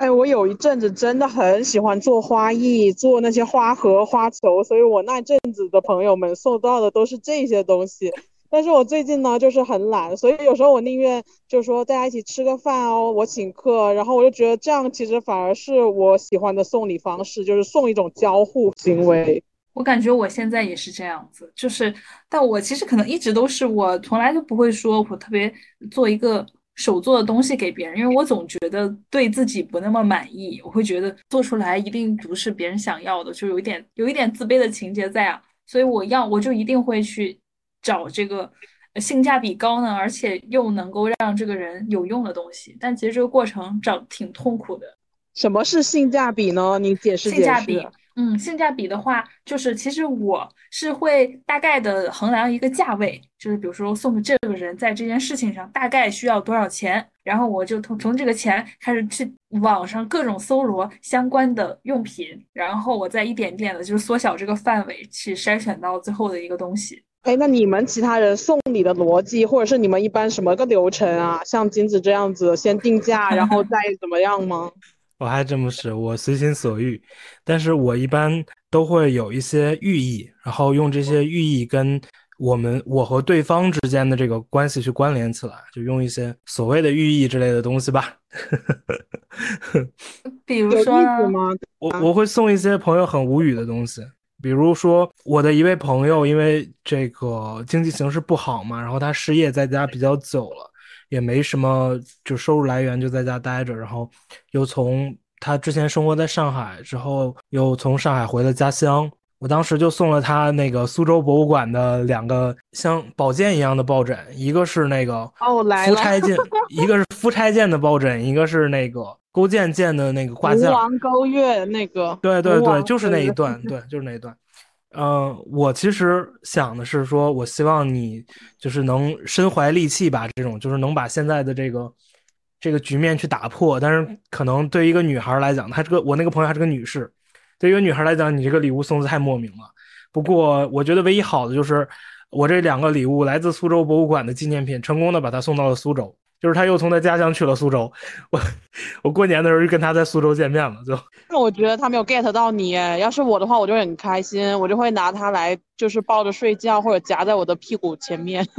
哎，我有一阵子真的很喜欢做花艺，做那些花盒、花球，所以我那阵子的朋友们送到的都是这些东西。但是我最近呢，就是很懒，所以有时候我宁愿就说大家一起吃个饭哦，我请客，然后我就觉得这样其实反而是我喜欢的送礼方式，就是送一种交互行为。我感觉我现在也是这样子，就是，但我其实可能一直都是我从来都不会说我特别做一个。手做的东西给别人，因为我总觉得对自己不那么满意，我会觉得做出来一定不是别人想要的，就有一点有一点自卑的情节在啊，所以我要我就一定会去找这个性价比高呢，而且又能够让这个人有用的东西。但其实这个过程找挺痛苦的。什么是性价比呢？你解释性价比。嗯，性价比的话，就是其实我是会大概的衡量一个价位，就是比如说送给这个人在这件事情上大概需要多少钱，然后我就从从这个钱开始去网上各种搜罗相关的用品，然后我再一点点的就是缩小这个范围，去筛选到最后的一个东西。哎，那你们其他人送礼的逻辑，或者是你们一般什么个流程啊？像金子这样子，先定价，然后再怎么样吗？我还真不是，我随心所欲，但是我一般都会有一些寓意，然后用这些寓意跟我们我和对方之间的这个关系去关联起来，就用一些所谓的寓意之类的东西吧。比如说我我会送一些朋友很无语的东西，比如说我的一位朋友，因为这个经济形势不好嘛，然后他失业在家比较久了。也没什么就收入来源，就在家待着，然后又从他之前生活在上海之后，又从上海回了家乡。我当时就送了他那个苏州博物馆的两个像宝剑一样的抱枕，一个是那个哦来夫差剑，一个是夫差剑的抱枕，一个是那个勾践剑的那个挂件。吴王勾月那个。对对对，就是那一段，对，就是那一段。嗯，我其实想的是说，我希望你就是能身怀利器吧，这种就是能把现在的这个这个局面去打破。但是可能对于一个女孩来讲，她这个我那个朋友还是个女士，对于一个女孩来讲，你这个礼物送的太莫名了。不过我觉得唯一好的就是我这两个礼物来自苏州博物馆的纪念品，成功的把她送到了苏州。就是他又从他家乡去了苏州，我我过年的时候就跟他在苏州见面了，就。那我觉得他没有 get 到你，要是我的话，我就很开心，我就会拿它来，就是抱着睡觉或者夹在我的屁股前面。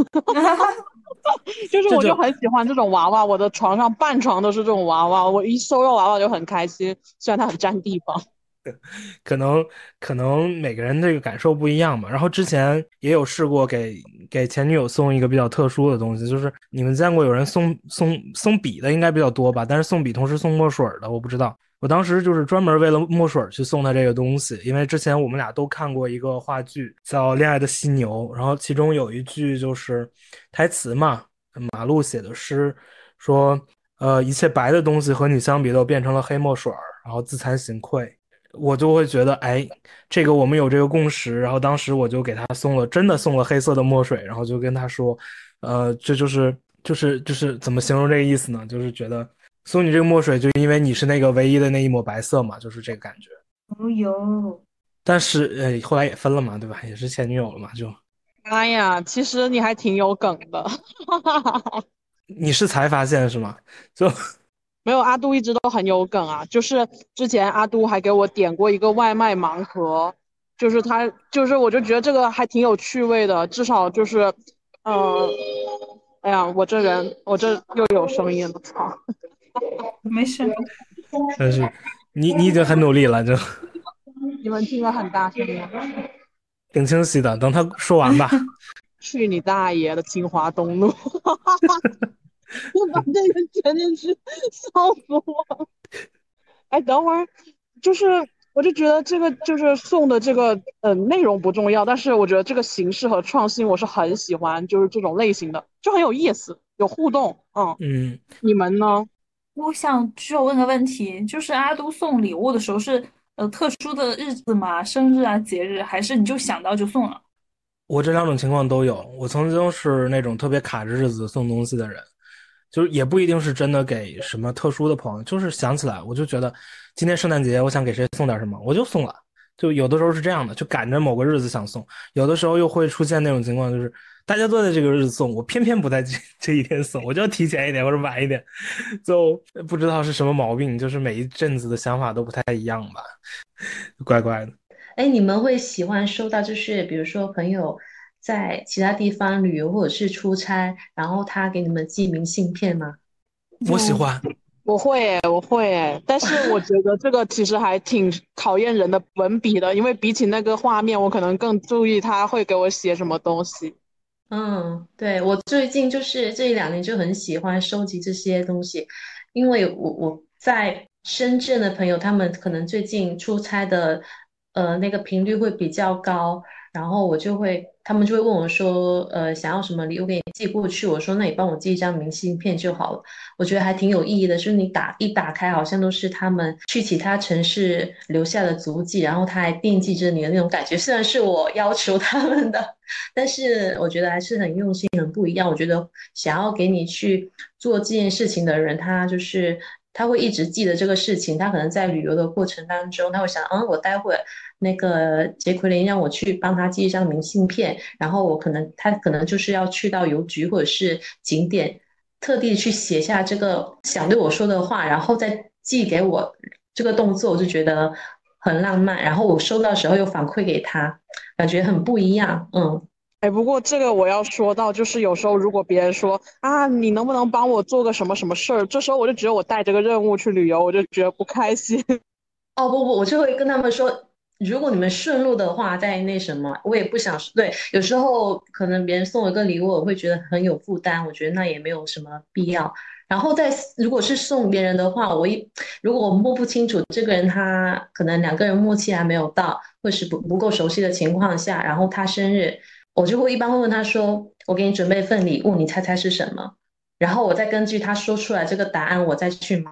就是我就很喜欢这种娃娃，我的床上半床都是这种娃娃，我一收到娃娃就很开心，虽然它很占地方。可能可能每个人这个感受不一样嘛。然后之前也有试过给给前女友送一个比较特殊的东西，就是你们见过有人送送送笔的应该比较多吧？但是送笔同时送墨水的我不知道。我当时就是专门为了墨水去送他这个东西，因为之前我们俩都看过一个话剧叫《恋爱的犀牛》，然后其中有一句就是台词嘛，马路写的诗说：“呃，一切白的东西和你相比都变成了黑墨水，然后自惭形愧。”我就会觉得，哎，这个我们有这个共识，然后当时我就给他送了，真的送了黑色的墨水，然后就跟他说，呃，这就是就是就是怎么形容这个意思呢？就是觉得送你这个墨水，就因为你是那个唯一的那一抹白色嘛，就是这个感觉。哦哟，但是呃，后来也分了嘛，对吧？也是前女友了嘛，就。哎呀，其实你还挺有梗的。你是才发现是吗？就。没有阿杜一直都很有梗啊，就是之前阿杜还给我点过一个外卖盲盒，就是他就是我就觉得这个还挺有趣味的，至少就是，嗯，哎呀，我这人我这又有声音了，操，没事，但是你你已经很努力了，就你们听了很大声吗？挺清晰的，等他说完吧。去你大爷的清华东路！我把这个剪进去，笑死我了！哎，等会儿，就是我就觉得这个就是送的这个，呃，内容不重要，但是我觉得这个形式和创新我是很喜欢，就是这种类型的，就很有意思，有互动。嗯嗯，你们呢？我想就问个问题，就是阿都送礼物的时候是呃特殊的日子吗？生日啊，节日，还是你就想到就送了？我这两种情况都有。我曾经是那种特别卡着日子送东西的人。就是也不一定是真的给什么特殊的朋友，就是想起来我就觉得今天圣诞节我想给谁送点什么，我就送了。就有的时候是这样的，就赶着某个日子想送；有的时候又会出现那种情况，就是大家都在这个日子送，我偏偏不在这 这一天送，我就要提前一点或者晚一点，就不知道是什么毛病，就是每一阵子的想法都不太一样吧，怪怪的。哎，你们会喜欢收到就是比如说朋友。在其他地方旅游或者是出差，然后他给你们寄明信片吗？我喜欢，我会，我会，但是我觉得这个其实还挺考验人的文笔的，因为比起那个画面，我可能更注意他会给我写什么东西。嗯，对，我最近就是这一两年就很喜欢收集这些东西，因为我我在深圳的朋友，他们可能最近出差的呃那个频率会比较高。然后我就会，他们就会问我说，呃，想要什么礼物给你寄过去？我说，那你帮我寄一张明信片就好了。我觉得还挺有意义的，就是你打一打开，好像都是他们去其他城市留下的足迹，然后他还惦记着你的那种感觉。虽然是我要求他们的，但是我觉得还是很用心，很不一样。我觉得想要给你去做这件事情的人，他就是他会一直记得这个事情。他可能在旅游的过程当中，他会想，嗯，我待会。那个杰奎琳让我去帮他寄一张明信片，然后我可能他可能就是要去到邮局或者是景点，特地去写下这个想对我说的话，然后再寄给我。这个动作我就觉得很浪漫，然后我收到时候又反馈给他，感觉很不一样。嗯，哎，不过这个我要说到，就是有时候如果别人说啊，你能不能帮我做个什么什么事儿，这时候我就觉得我带着个任务去旅游，我就觉得不开心。哦不不，我就会跟他们说。如果你们顺路的话，在那什么，我也不想对。有时候可能别人送我一个礼物，我会觉得很有负担，我觉得那也没有什么必要。然后在如果是送别人的话，我一如果我摸不清楚这个人，他可能两个人默契还没有到，或是不不够熟悉的情况下，然后他生日，我就会一般会问他说：“我给你准备一份礼物，你猜猜是什么？”然后我再根据他说出来这个答案，我再去买，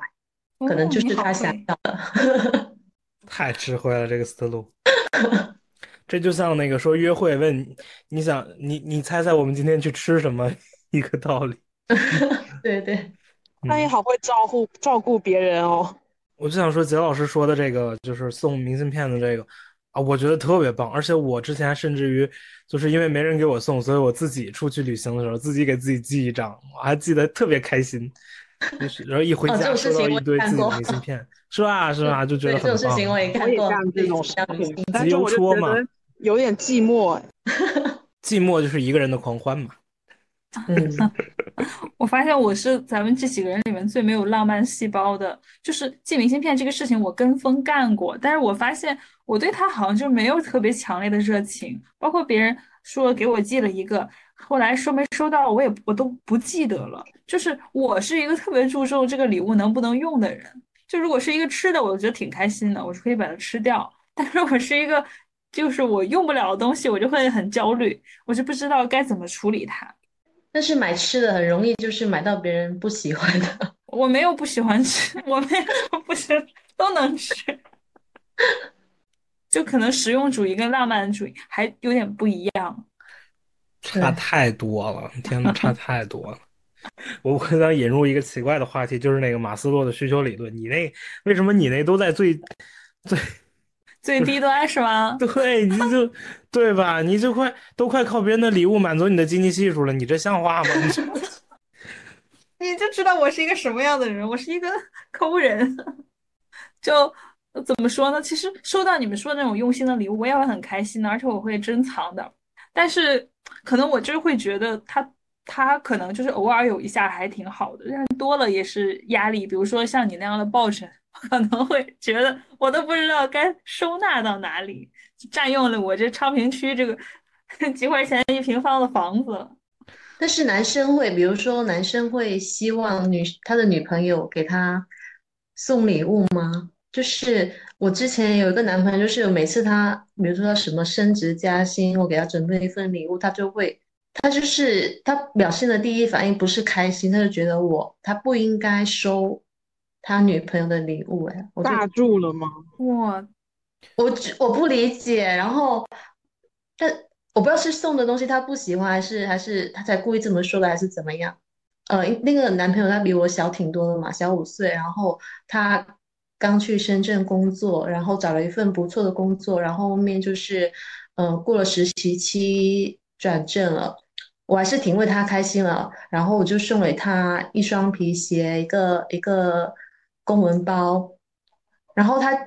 可能就是他想要的。太智慧了，这个思路。这就像那个说约会问你，你想你你猜猜我们今天去吃什么一个道理。对 对，那你好会照顾照顾别人哦。我就想说，杰老师说的这个，就是送明信片的这个啊，我觉得特别棒。而且我之前甚至于就是因为没人给我送，所以我自己出去旅行的时候，自己给自己寄一张，我还记得特别开心。就是然后一回家收到一堆自己的明信片，是吧？是吧？就觉得很棒。这种事情我也干过，这种事情，自由戳嘛，有点寂寞。寂寞就是一个人的狂欢嘛。嗯，我发现我是咱们这几个人里面最没有浪漫细胞的。就是寄明信片这个事情，我跟风干过，但是我发现我对他好像就没有特别强烈的热情。包括别人说给我寄了一个，后来收没收到，我也我都不记得了。就是我是一个特别注重这个礼物能不能用的人。就如果是一个吃的，我觉得挺开心的，我是可以把它吃掉。但是我是一个，就是我用不了的东西，我就会很焦虑，我就不知道该怎么处理它。但是买吃的很容易，就是买到别人不喜欢的。我没有不喜欢吃，我没有不喜欢，都能吃。就可能实用主义跟浪漫主义还有点不一样，差太多了。天呐，差太多了。我我想引入一个奇怪的话题，就是那个马斯洛的需求理论。你那为什么你那都在最最？最低端是吗？对，你就对吧？你就快都快靠别人的礼物满足你的经济系数了，你这像话吗？你 就知道我是一个什么样的人，我是一个 抠人。就怎么说呢？其实收到你们说的那种用心的礼物，我也会很开心的，而且我会珍藏的。但是可能我就是会觉得他他可能就是偶尔有一下还挺好的，但多了也是压力。比如说像你那样的抱枕。可能会觉得我都不知道该收纳到哪里，占用了我这昌平区这个 几块钱一平方的房子。但是男生会，比如说男生会希望女他的女朋友给他送礼物吗？就是我之前有一个男朋友，就是每次他，比如说他什么升职加薪，我给他准备一份礼物，他就会，他就是他表现的第一反应不是开心，他就觉得我他不应该收。他女朋友的礼物，哎，大住了吗？哇，我我不理解。然后，但我不知道是送的东西他不喜欢，还是还是他才故意这么说的，还是怎么样？呃，那个男朋友他比我小挺多的嘛，小五岁。然后他刚去深圳工作，然后找了一份不错的工作，然后后面就是，嗯，过了实习期转正了。我还是挺为他开心了。然后我就送给他一双皮鞋，一个一个。公文包，然后他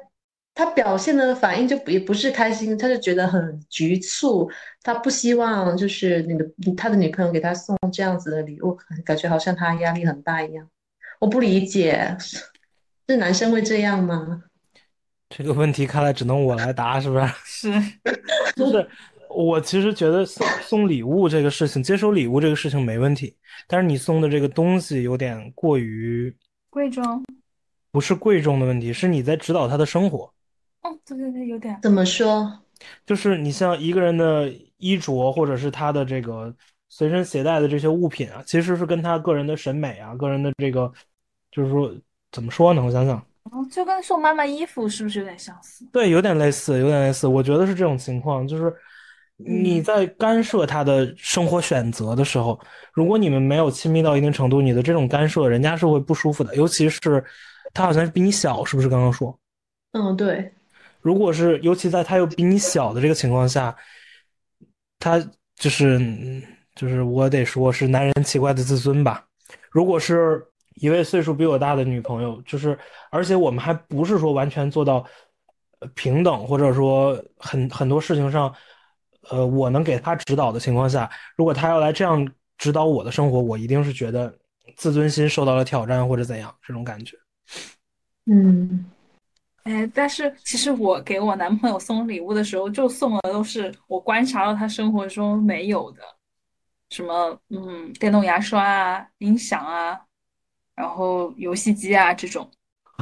他表现的反应就也不是开心，他就觉得很局促，他不希望就是你的他的女朋友给他送这样子的礼物，感觉好像他压力很大一样。我不理解，是男生会这样吗？这个问题看来只能我来答，是不是？是，就是我其实觉得送送礼物这个事情，接收礼物这个事情没问题，但是你送的这个东西有点过于贵重。不是贵重的问题，是你在指导他的生活。哦，对对对，有点。怎么说？就是你像一个人的衣着，或者是他的这个随身携带的这些物品啊，其实是跟他个人的审美啊、个人的这个，就是说怎么说呢？我想想，哦，就跟送妈妈衣服是不是有点相似？对，有点类似，有点类似。我觉得是这种情况，就是你在干涉他的生活选择的时候，如果你们没有亲密到一定程度，你的这种干涉，人家是会不舒服的，尤其是。他好像是比你小，是不是？刚刚说，嗯，对。如果是，尤其在他又比你小的这个情况下，他就是，就是我得说是男人奇怪的自尊吧。如果是一位岁数比我大的女朋友，就是，而且我们还不是说完全做到平等，或者说很很多事情上，呃，我能给他指导的情况下，如果他要来这样指导我的生活，我一定是觉得自尊心受到了挑战或者怎样这种感觉。嗯，哎，但是其实我给我男朋友送礼物的时候，就送的都是我观察到他生活中没有的，什么嗯，电动牙刷啊、音响啊，然后游戏机啊这种，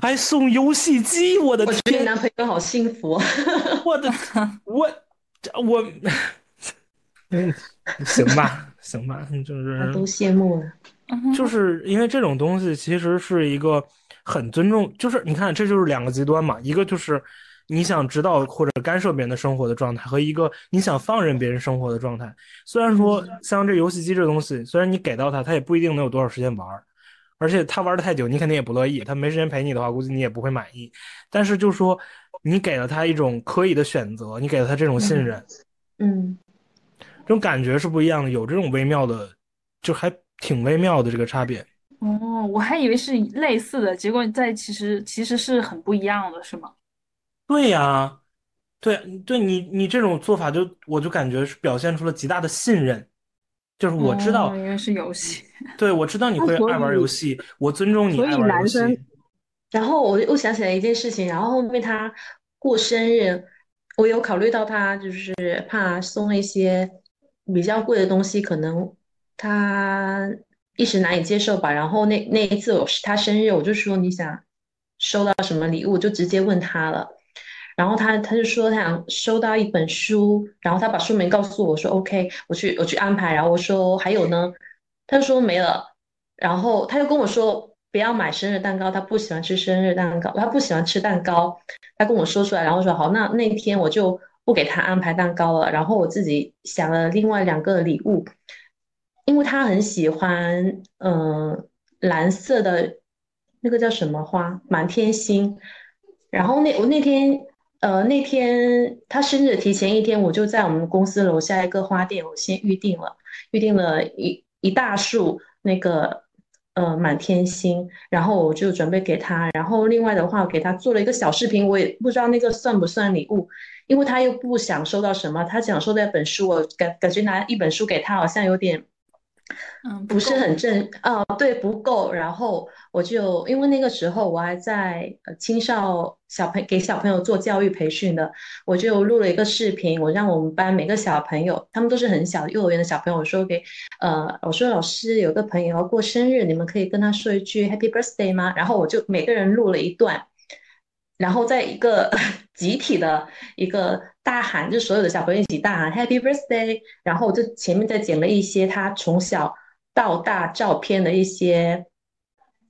还送游戏机，我的天，男朋友好幸福，我的我 我，嗯，行吧，行吧，就是都羡慕了，就是因为这种东西其实是一个。很尊重，就是你看，这就是两个极端嘛。一个就是你想知道或者干涉别人的生活的状态，和一个你想放任别人生活的状态。虽然说像这游戏机这东西，虽然你给到他，他也不一定能有多少时间玩，而且他玩的太久，你肯定也不乐意。他没时间陪你的话，估计你也不会满意。但是就说你给了他一种可以的选择，你给了他这种信任，嗯，这种感觉是不一样的，有这种微妙的，就还挺微妙的这个差别。哦，我还以为是类似的，结果在其实其实是很不一样的，是吗？对呀，对对，你你这种做法就我就感觉是表现出了极大的信任，就是我知道，哦因为是游戏。对我知道你那所会爱玩以游戏，我尊重你所以爱玩游男生戏。然后我又想起来一件事情，然后后面他过生日，我有考虑到他就是怕送一些比较贵的东西，可能他一时难以接受吧。然后那那一次我是他生日，我就说你想收到什么礼物，就直接问他了。然后他他就说他想收到一本书，然后他把书名告诉我，说 OK，我去我去安排。然后我说还有呢，他就说没了。然后他又跟我说不要买生日蛋糕，他不喜欢吃生日蛋糕，他不喜欢吃蛋糕。他跟我说出来，然后说好，那那天我就不给他安排蛋糕了。然后我自己想了另外两个礼物，因为他很喜欢嗯、呃蓝色的那个叫什么花，满天星。然后那我那天呃那天他生日提前一天，我就在我们公司楼下一个花店，我先预定了，预定了一一大束那个呃满天星，然后我就准备给他，然后另外的话给他做了一个小视频，我也不知道那个算不算礼物，因为他又不想收到什么，他想收到一本书，我感感觉拿一本书给他好像有点。嗯，不是很正啊，对，不够。然后我就因为那个时候我还在呃青少小朋给小朋友做教育培训的，我就录了一个视频，我让我们班每个小朋友，他们都是很小的幼儿园的小朋友，我说给呃，我说老师有个朋友要过生日，你们可以跟他说一句 Happy Birthday 吗？然后我就每个人录了一段，然后在一个 集体的一个大喊，就所有的小朋友一起大喊 Happy Birthday，然后我就前面再剪了一些他从小到大照片的一些，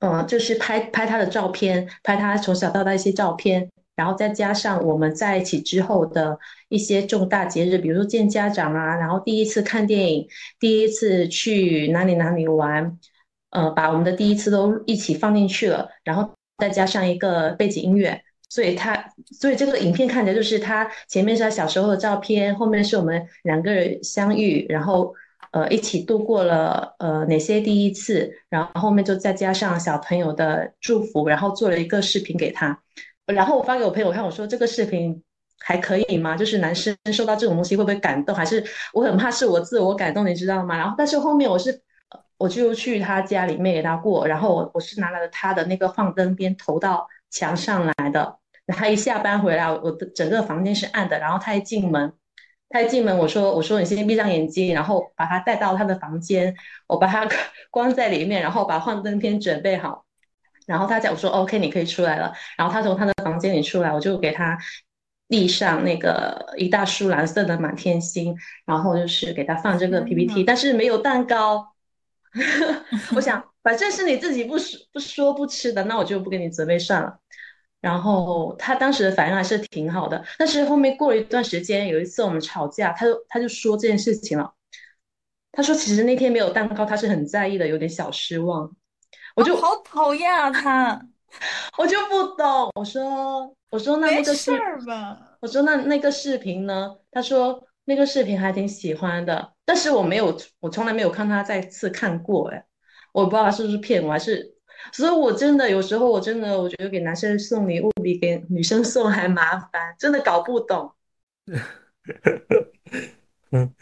嗯，就是拍拍他的照片，拍他从小到大一些照片，然后再加上我们在一起之后的一些重大节日，比如说见家长啊，然后第一次看电影，第一次去哪里哪里玩，呃，把我们的第一次都一起放进去了，然后再加上一个背景音乐。所以他，所以这个影片看起来就是他前面是他小时候的照片，后面是我们两个人相遇，然后呃一起度过了呃哪些第一次，然后后面就再加上小朋友的祝福，然后做了一个视频给他，然后我发给我朋友看，我说这个视频还可以吗？就是男生收到这种东西会不会感动？还是我很怕是我自我感动，你知道吗？然后但是后面我是。我就去他家里面给他过，然后我我是拿了他的那个放灯边投到墙上来的。他一下班回来，我的整个房间是暗的。然后他一进门，他一进门，我说我说你先闭上眼睛，然后把他带到他的房间，我把他 关在里面，然后把幻灯片准备好。然后他讲我说 OK，你可以出来了。然后他从他的房间里出来，我就给他递上那个一大束蓝色的满天星，然后就是给他放这个 PPT，但是没有蛋糕。我想，反正是你自己不说不说不吃的，那我就不给你责备算了。然后他当时的反应还是挺好的，但是后面过了一段时间，有一次我们吵架，他就他就说这件事情了。他说其实那天没有蛋糕，他是很在意的，有点小失望。我就、哦好讨厌啊他，我就不懂，我说我说那那个事儿吧？我说那那个视频呢？他说那个视频还挺喜欢的，但是我没有，我从来没有看他再次看过，哎，我不知道是不是骗我，还是，所以我真的有时候我真的我觉得给男生送礼物比给女生送还麻烦，真的搞不懂。嗯，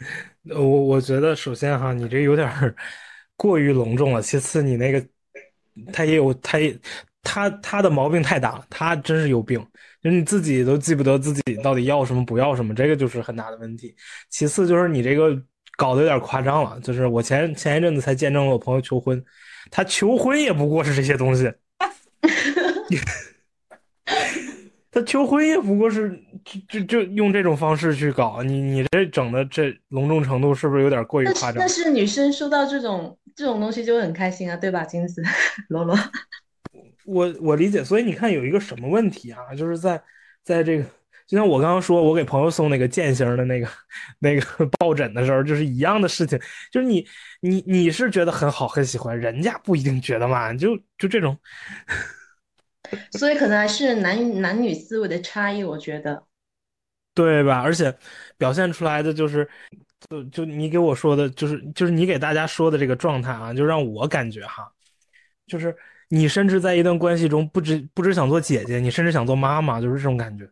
我我觉得首先哈，你这有点 过于隆重了。其次，你那个他也有他也他他的毛病太大了，他真是有病，就是你自己都记不得自己到底要什么不要什么，这个就是很大的问题。其次就是你这个搞得有点夸张了，就是我前前一阵子才见证了我朋友求婚，他求婚也不过是这些东西。他求婚也不过是就就就用这种方式去搞，你你这整的这隆重程度是不是有点过于夸张但？是女生收到这种这种东西就会很开心啊，对吧，金子 罗罗？我我理解，所以你看有一个什么问题啊，就是在在这个就像我刚刚说，我给朋友送那个剑形的那个那个 抱枕的时候，就是一样的事情。就是你你你是觉得很好很喜欢，人家不一定觉得嘛，就就这种。所以可能还是男男女思维的差异，我觉得。对吧？而且表现出来的就是，就就你给我说的，就是就是你给大家说的这个状态啊，就让我感觉哈，就是你甚至在一段关系中不只不只想做姐姐，你甚至想做妈妈，就是这种感觉。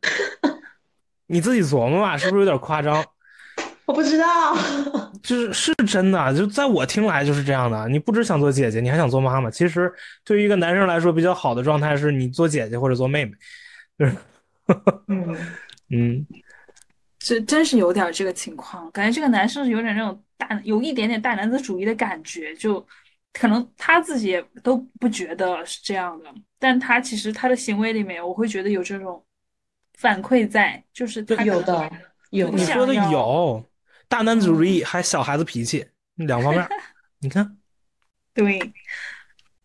你自己琢磨吧，是不是有点夸张？我不知道，就是是真的，就在我听来就是这样的。你不只想做姐姐，你还想做妈妈。其实对于一个男生来说，比较好的状态是你做姐姐或者做妹妹，就是，嗯 嗯。这真是有点这个情况，感觉这个男生是有点那种大，有一点点大男子主义的感觉，就可能他自己也都不觉得是这样的，但他其实他的行为里面，我会觉得有这种反馈在，就是他有的有你说的有大男子主义还小孩子脾气两方面，你看，对，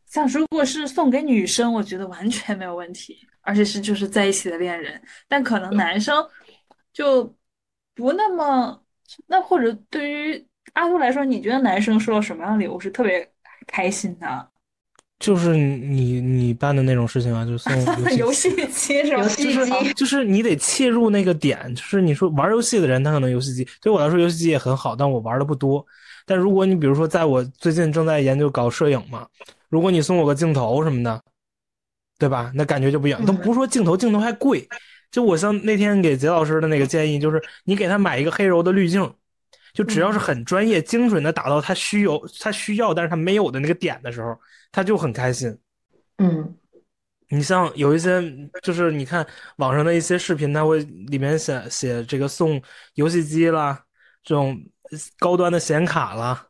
像如果是送给女生，我觉得完全没有问题，而且是就是在一起的恋人，但可能男生就。不那么，那或者对于阿杜来说，你觉得男生收到什么样的礼物是特别开心的？就是你你办的那种事情啊，就送游戏 机是吧？就是就是你得切入那个点，就是你说玩游戏的人，他可能游戏机对我来说游戏机也很好，但我玩的不多。但如果你比如说在我最近正在研究搞摄影嘛，如果你送我个镜头什么的，对吧？那感觉就不一样。都不说镜头，镜头还贵。就我像那天给杰老师的那个建议，就是你给他买一个黑柔的滤镜，就只要是很专业、精准的打到他需有、他需要，但是他没有的那个点的时候，他就很开心。嗯，你像有一些，就是你看网上的一些视频，他会里面写写这个送游戏机啦，这种高端的显卡啦，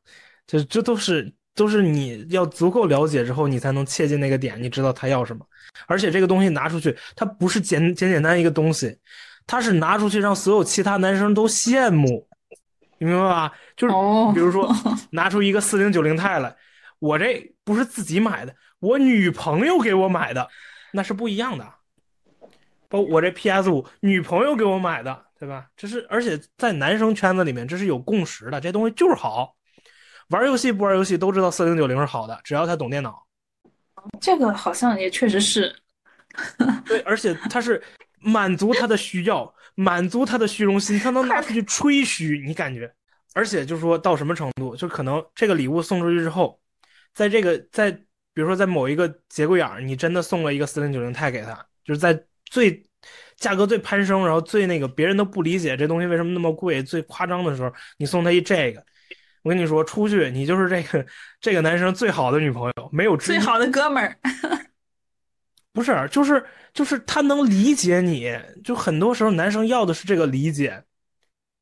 这这都是都是你要足够了解之后，你才能切进那个点，你知道他要什么。而且这个东西拿出去，它不是简简简单一个东西，它是拿出去让所有其他男生都羡慕，你明白吧？就是比如说拿出一个四零九零钛来，我这不是自己买的，我女朋友给我买的，那是不一样的。包我这 PS 五，女朋友给我买的，对吧？这是而且在男生圈子里面，这是有共识的，这东西就是好。玩游戏不玩游戏都知道四零九零是好的，只要他懂电脑。这个好像也确实是，对，而且他是满足他的需要，满足他的虚荣心，他能拿出去吹嘘，你感觉？而且就是说到什么程度，就可能这个礼物送出去之后，在这个在比如说在某一个节骨眼儿，你真的送了一个四零九零钛给他，就是在最价格最攀升，然后最那个别人都不理解这东西为什么那么贵，最夸张的时候，你送他一这个。我跟你说，出去你就是这个这个男生最好的女朋友，没有最好的哥们儿。不是，就是就是他能理解你，就很多时候男生要的是这个理解。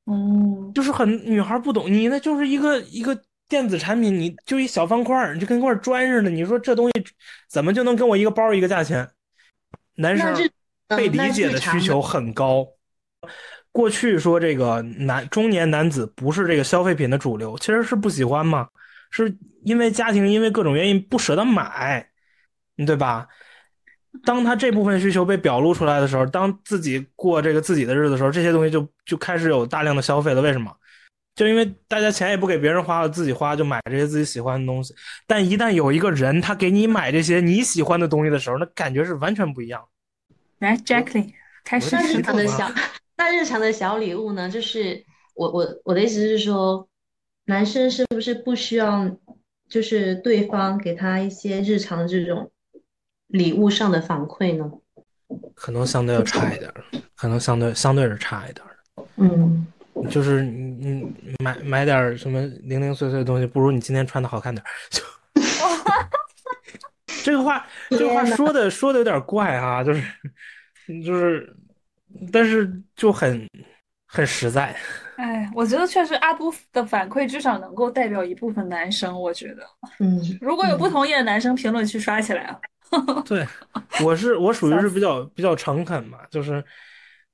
嗯，就是很女孩不懂你，那就是一个一个电子产品，你就一小方块儿，就跟块砖似的。你说这东西怎么就能跟我一个包一个价钱？男生被理解的需求很高。过去说这个男中年男子不是这个消费品的主流，其实是不喜欢嘛，是因为家庭因为各种原因不舍得买，对吧？当他这部分需求被表露出来的时候，当自己过这个自己的日子的时候，这些东西就就开始有大量的消费了。为什么？就因为大家钱也不给别人花了，自己花就买这些自己喜欢的东西。但一旦有一个人他给你买这些你喜欢的东西的时候，那感觉是完全不一样。来，Jackie，开始日常的小。那日常的小礼物呢？就是我我我的意思是说，男生是不是不需要，就是对方给他一些日常的这种礼物上的反馈呢？可能相对要差一点，可能相对相对是差一点嗯，就是你你买买点什么零零碎碎的东西，不如你今天穿的好看点。就 这个话，这个话说的说的有点怪啊，就是就是。但是就很很实在，哎，我觉得确实阿都的反馈至少能够代表一部分男生。我觉得，嗯，如果有不同意的男生，评论区刷起来啊。对，我是我属于是比较比较诚恳嘛，就是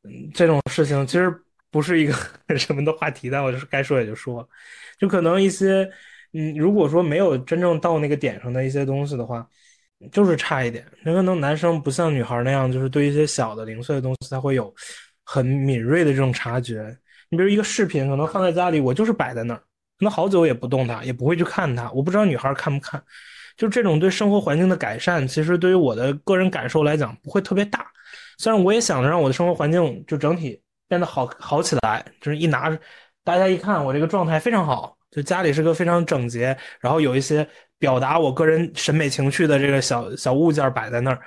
嗯这种事情其实不是一个 什么的话题，但我就是该说也就说，就可能一些嗯，如果说没有真正到那个点上的一些东西的话。就是差一点，那可能男生不像女孩那样，就是对一些小的零碎的东西，他会有很敏锐的这种察觉。你比如一个饰品，可能放在家里，我就是摆在那儿，可能好久也不动它，也不会去看它。我不知道女孩看不看，就这种对生活环境的改善，其实对于我的个人感受来讲不会特别大。虽然我也想着让我的生活环境就整体变得好好起来，就是一拿，大家一看我这个状态非常好，就家里是个非常整洁，然后有一些表达我个人审美情趣的这个小小物件摆在那儿，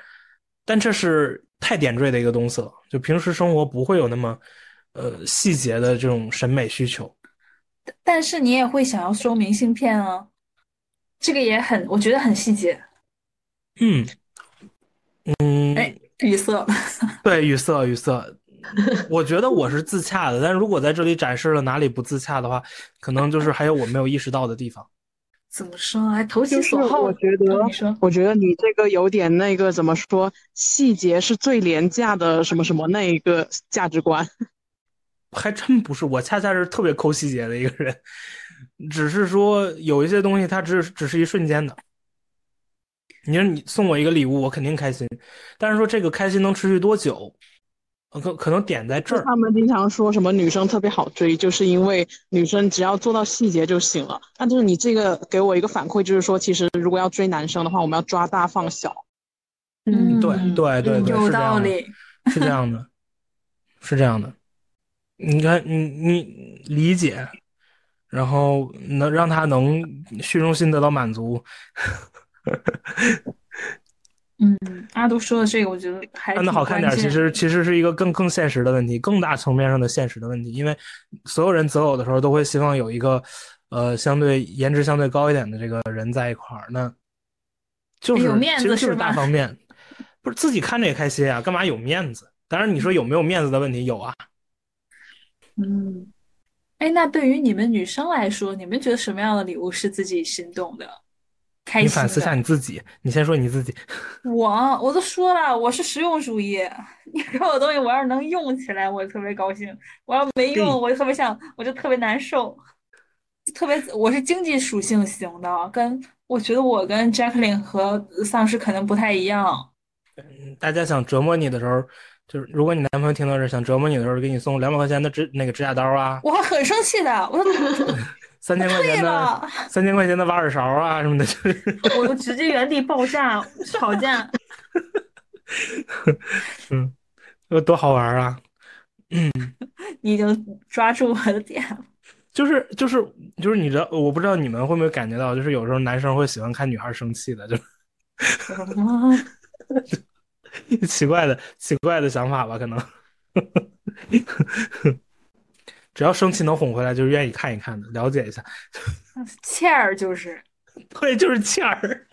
但这是太点缀的一个东西了，就平时生活不会有那么。呃，细节的这种审美需求，但是你也会想要收明信片啊，这个也很，我觉得很细节。嗯嗯，哎，语塞。对，语塞语塞。我觉得我是自洽的，但如果在这里展示了哪里不自洽的话，可能就是还有我没有意识到的地方。怎么说？还投其所好。我觉得，我觉得你这个有点那个怎么说？细节是最廉价的，什么什么那一个价值观。还真不是，我恰恰是特别抠细节的一个人，只是说有一些东西它只只是一瞬间的。你说你送我一个礼物，我肯定开心，但是说这个开心能持续多久，可可能点在这儿。他们经常说什么女生特别好追，就是因为女生只要做到细节就行了。但就是你这个给我一个反馈，就是说其实如果要追男生的话，我们要抓大放小。嗯，对对对对，有道理，是这样的，是这样的。你看，你你理解，然后能让他能虚荣心得到满足。嗯，阿都说的这个，我觉得还看的好看点，其实其实是一个更更现实的问题，更大层面上的现实的问题。因为所有人择偶的时候都会希望有一个呃相对颜值相对高一点的这个人在一块儿，那就是其实就是大方面，不是自己看着也开心啊，干嘛有面子？当然你说有没有面子的问题，有啊。嗯，哎，那对于你们女生来说，你们觉得什么样的礼物是自己心动的、开心？你反思下你自己，你先说你自己。我我都说了，我是实用主义。你给我的东西，我要是能用起来，我就特别高兴；我要没用，我就特别想，我就特别难受。特别，我是经济属性型的，跟我觉得我跟 Jacqueline 和丧尸可能不太一样。嗯，大家想折磨你的时候。就是如果你男朋友听到这想折磨你的时候，给你送两百块钱的指那个指甲刀啊，我很生气的，我说三千块钱的 三千块钱的挖耳勺啊什么的，就是我就直接原地爆炸吵架。嗯，多好玩啊！嗯，你已经抓住我的点了。就是就是就是你知道，我不知道你们会不会感觉到，就是有时候男生会喜欢看女孩生气的，就。奇怪的奇怪的想法吧，可能，只要生气能哄回来，就是愿意看一看的，了解一下。欠儿就是，对，就是欠儿。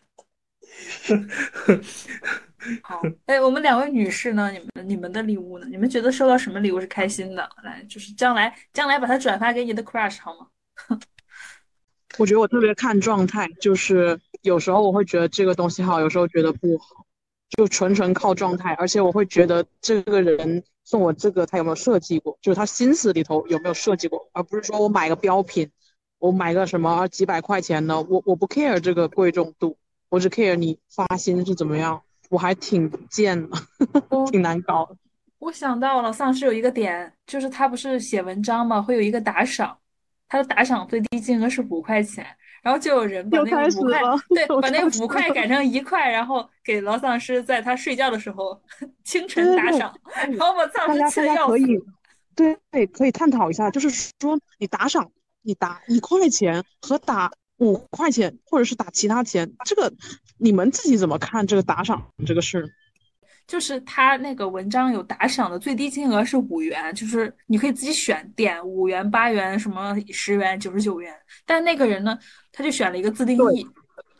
好，哎，我们两位女士呢？你们你们的礼物呢？你们觉得收到什么礼物是开心的？来，就是将来将来把它转发给你的 crush 好吗？我觉得我特别看状态，就是有时候我会觉得这个东西好，有时候觉得不好。就纯纯靠状态，而且我会觉得这个人送我这个，他有没有设计过？就是他心思里头有没有设计过，而不是说我买个标品，我买个什么几百块钱的，我我不 care 这个贵重度，我只 care 你发心是怎么样。我还挺贱的，挺难搞。我想到了，丧尸有一个点，就是他不是写文章嘛，会有一个打赏，他的打赏最低金额是五块钱。然后就有人把那个五块，对，把那个五块改成一块，然后给老丧尸在他睡觉的时候 清晨打赏，然后把丧尸气要死。对对，可以探讨一下，就是说你打赏，你打一块钱和打五块钱，或者是打其他钱，这个你们自己怎么看这个打赏这个事？就是他那个文章有打赏的最低金额是五元，就是你可以自己选点五元、八元、什么十元、九十九元。但那个人呢，他就选了一个自定义，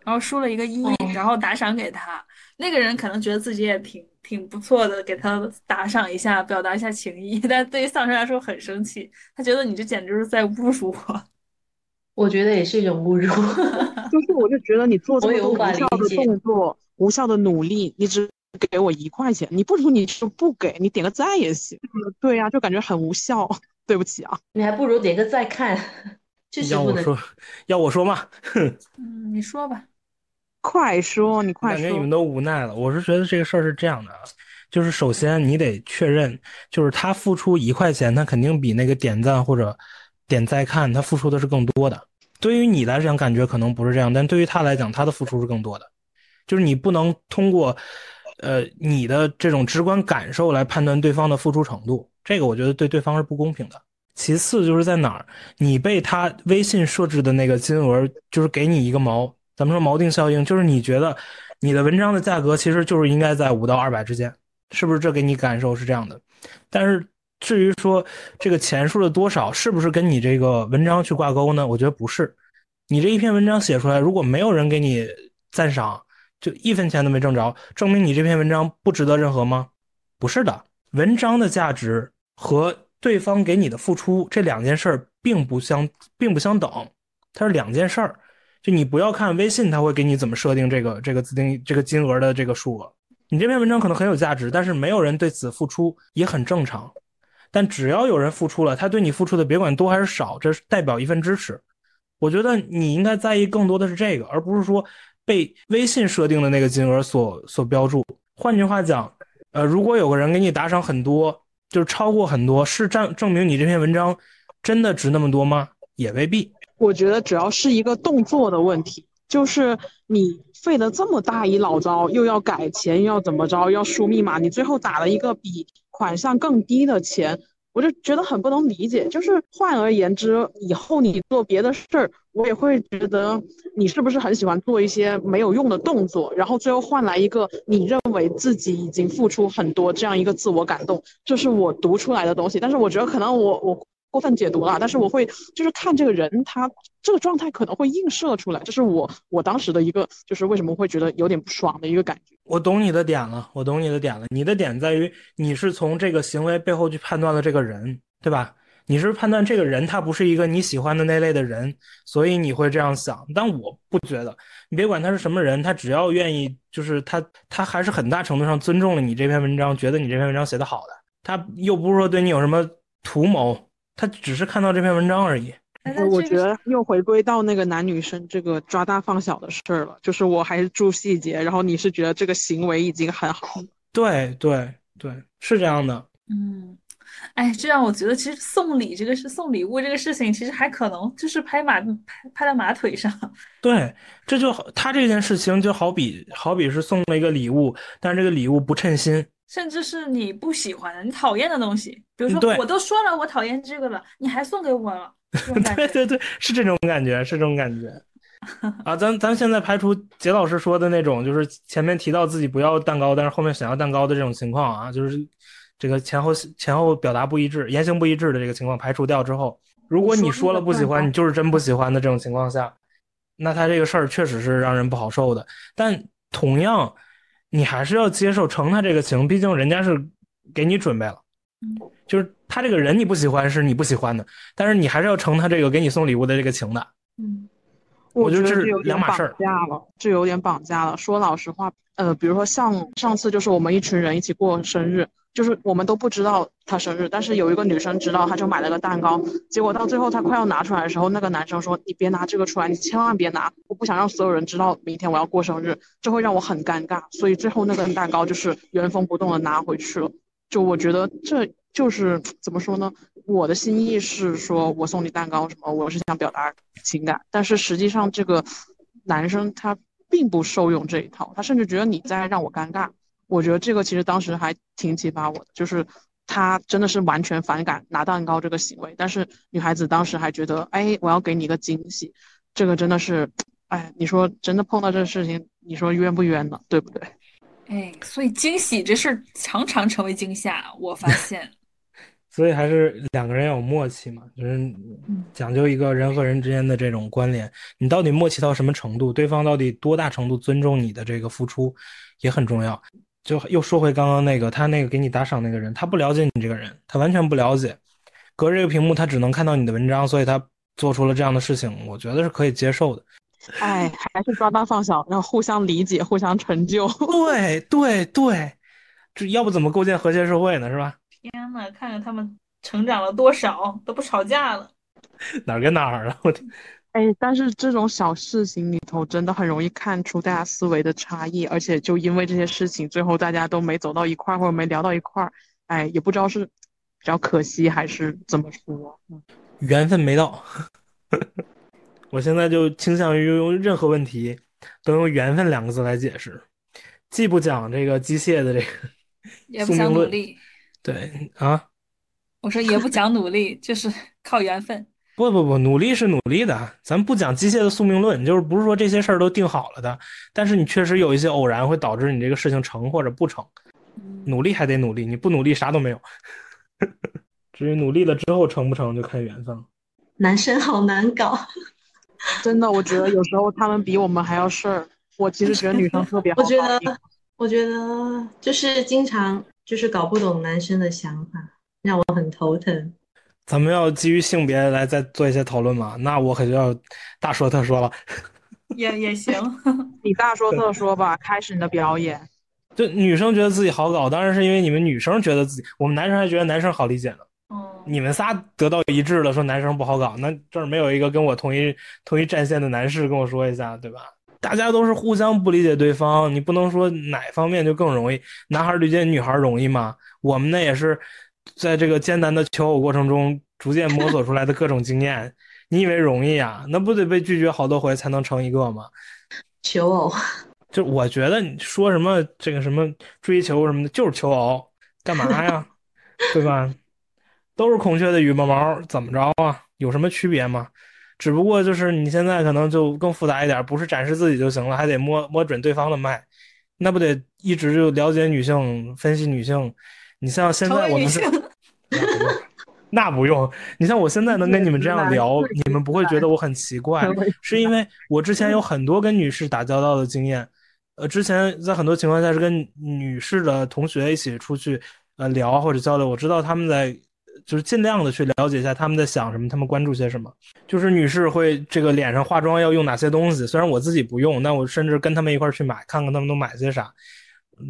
然后输了一个一，然后打赏给他。那个人可能觉得自己也挺挺不错的，给他打赏一下，表达一下情谊。但对于丧尸来说很生气，他觉得你这简直是在侮辱我。我觉得也是一种侮辱。就是，我就觉得你做这么多无效的动作、无效的努力，你只。给我一块钱，你不如你就不给，你点个赞也行。对呀，就感觉很无效。对不起啊，你还不如点个再看。要我说，要我说嘛？哼。嗯，你说吧。快说，你快说。感觉你们都无奈了。我是觉得这个事儿是这样的啊，就是首先你得确认，就是他付出一块钱，他肯定比那个点赞或者点再看，他付出的是更多的。对于你来讲，感觉可能不是这样，但对于他来讲，他的付出是更多的。就是你不能通过，呃，你的这种直观感受来判断对方的付出程度，这个我觉得对对方是不公平的。其次就是在哪儿，你被他微信设置的那个金额，就是给你一个锚，咱们说锚定效应，就是你觉得你的文章的价格其实就是应该在五到二百之间，是不是？这给你感受是这样的。但是至于说这个钱数的多少，是不是跟你这个文章去挂钩呢？我觉得不是。你这一篇文章写出来，如果没有人给你赞赏，就一分钱都没挣着，证明你这篇文章不值得任何吗？不是的，文章的价值和对方给你的付出这两件事儿并不相并不相等，它是两件事儿。就你不要看微信，他会给你怎么设定这个这个自定这个金额的这个数额。你这篇文章可能很有价值，但是没有人对此付出也很正常。但只要有人付出了，他对你付出的别管多还是少，这是代表一份支持。我觉得你应该在意更多的是这个，而不是说。被微信设定的那个金额所所标注。换句话讲，呃，如果有个人给你打赏很多，就是超过很多，是证证明你这篇文章真的值那么多吗？也未必。我觉得只要是一个动作的问题，就是你费了这么大一老招，又要改钱，又要怎么着，要输密码，你最后打了一个比款项更低的钱。我就觉得很不能理解，就是换而言之，以后你做别的事儿，我也会觉得你是不是很喜欢做一些没有用的动作，然后最后换来一个你认为自己已经付出很多这样一个自我感动，这是我读出来的东西。但是我觉得可能我我。过分解读了，但是我会就是看这个人，他这个状态可能会映射出来，这是我我当时的一个，就是为什么会觉得有点不爽的一个感觉。我懂你的点了，我懂你的点了。你的点在于你是从这个行为背后去判断了这个人，对吧？你是判断这个人他不是一个你喜欢的那类的人，所以你会这样想。但我不觉得，你别管他是什么人，他只要愿意，就是他他还是很大程度上尊重了你这篇文章，觉得你这篇文章写的好的，他又不是说对你有什么图谋。他只是看到这篇文章而已。我觉得又回归到那个男女生这个抓大放小的事儿了，就是我还是注细节，然后你是觉得这个行为已经很好。对对对，是这样的。嗯，哎，这让我觉得其实送礼这个是送礼物这个事情，其实还可能就是拍马拍拍在马腿上。对，这就他这件事情就好比好比是送了一个礼物，但是这个礼物不称心。甚至是你不喜欢的、你讨厌的东西，比如说我都说了我讨厌这个了，你还送给我了，对对对，是这种感觉，是这种感觉啊！咱咱现在排除杰老师说的那种，就是前面提到自己不要蛋糕，但是后面想要蛋糕的这种情况啊，就是这个前后前后表达不一致、言行不一致的这个情况排除掉之后，如果你说了不喜欢，你就是真不喜欢的这种情况下，那他这个事儿确实是让人不好受的。但同样。你还是要接受承他这个情，毕竟人家是给你准备了，就是他这个人你不喜欢是你不喜欢的，但是你还是要承他这个给你送礼物的这个情的。嗯，我觉得这是两码事儿。绑架了，这有点绑架了。说老实话，呃，比如说像上次就是我们一群人一起过生日。就是我们都不知道他生日，但是有一个女生知道，她就买了个蛋糕。结果到最后他快要拿出来的时候，那个男生说：“你别拿这个出来，你千万别拿，我不想让所有人知道明天我要过生日，这会让我很尴尬。”所以最后那个蛋糕就是原封不动的拿回去了。就我觉得这就是怎么说呢？我的心意是说我送你蛋糕什么，我是想表达情感，但是实际上这个男生他并不受用这一套，他甚至觉得你在让我尴尬。我觉得这个其实当时还挺启发我的，就是他真的是完全反感拿蛋糕这个行为，但是女孩子当时还觉得，哎，我要给你一个惊喜，这个真的是，哎，你说真的碰到这个事情，你说冤不冤呢？对不对？哎，所以惊喜这事儿常常成为惊吓，我发现。所以还是两个人要有默契嘛，就是讲究一个人和人之间的这种关联，你到底默契到什么程度，对方到底多大程度尊重你的这个付出，也很重要。就又说回刚刚那个，他那个给你打赏那个人，他不了解你这个人，他完全不了解，隔着这个屏幕，他只能看到你的文章，所以他做出了这样的事情，我觉得是可以接受的。哎，还是抓大放小，然后互相理解，互相成就。对对对，这要不怎么构建和谐社会呢？是吧？天呐，看看他们成长了多少，都不吵架了。哪儿跟哪儿了？我天！哎，但是这种小事情里头真的很容易看出大家思维的差异，而且就因为这些事情，最后大家都没走到一块儿，或者没聊到一块儿，哎，也不知道是比较可惜还是怎么说。缘分没到。我现在就倾向于用任何问题都用“缘分”两个字来解释，既不讲这个机械的这个 也不讲努力。对啊，我说也不讲努力，就是靠缘分。不不不，努力是努力的，咱不讲机械的宿命论，就是不是说这些事儿都定好了的，但是你确实有一些偶然会导致你这个事情成或者不成，努力还得努力，你不努力啥都没有。至于努力了之后成不成，就看缘分了。男生好难搞，真的，我觉得有时候他们比我们还要事儿。我其实觉得女生特别好。我觉得，我觉得就是经常就是搞不懂男生的想法，让我很头疼。咱们要基于性别来再做一些讨论嘛？那我可就要大说特说了。也也行，你大说特说吧，开始你的表演。就女生觉得自己好搞，当然是因为你们女生觉得自己，我们男生还觉得男生好理解呢。哦，你们仨得到一致了，说男生不好搞，那这儿没有一个跟我同一同一战线的男士跟我说一下，对吧？大家都是互相不理解对方，你不能说哪方面就更容易，男孩理解女孩容易吗？我们那也是。在这个艰难的求偶过程中，逐渐摸索出来的各种经验，你以为容易啊？那不得被拒绝好多回才能成一个吗？求偶，就我觉得你说什么这个什么追求什么的，就是求偶，干嘛呀？对吧？都是孔雀的羽毛毛，怎么着啊？有什么区别吗？只不过就是你现在可能就更复杂一点，不是展示自己就行了，还得摸摸准对方的脉，那不得一直就了解女性，分析女性。你像现在我们是，那不用。你像我现在能跟你们这样聊，你们不会觉得我很奇怪，是因为我之前有很多跟女士打交道的经验。呃，之前在很多情况下是跟女士的同学一起出去呃聊或者交流，我知道他们在就是尽量的去了解一下他们在想什么，他们关注些什么。就是女士会这个脸上化妆要用哪些东西，虽然我自己不用，但我甚至跟他们一块去买，看看他们都买些啥。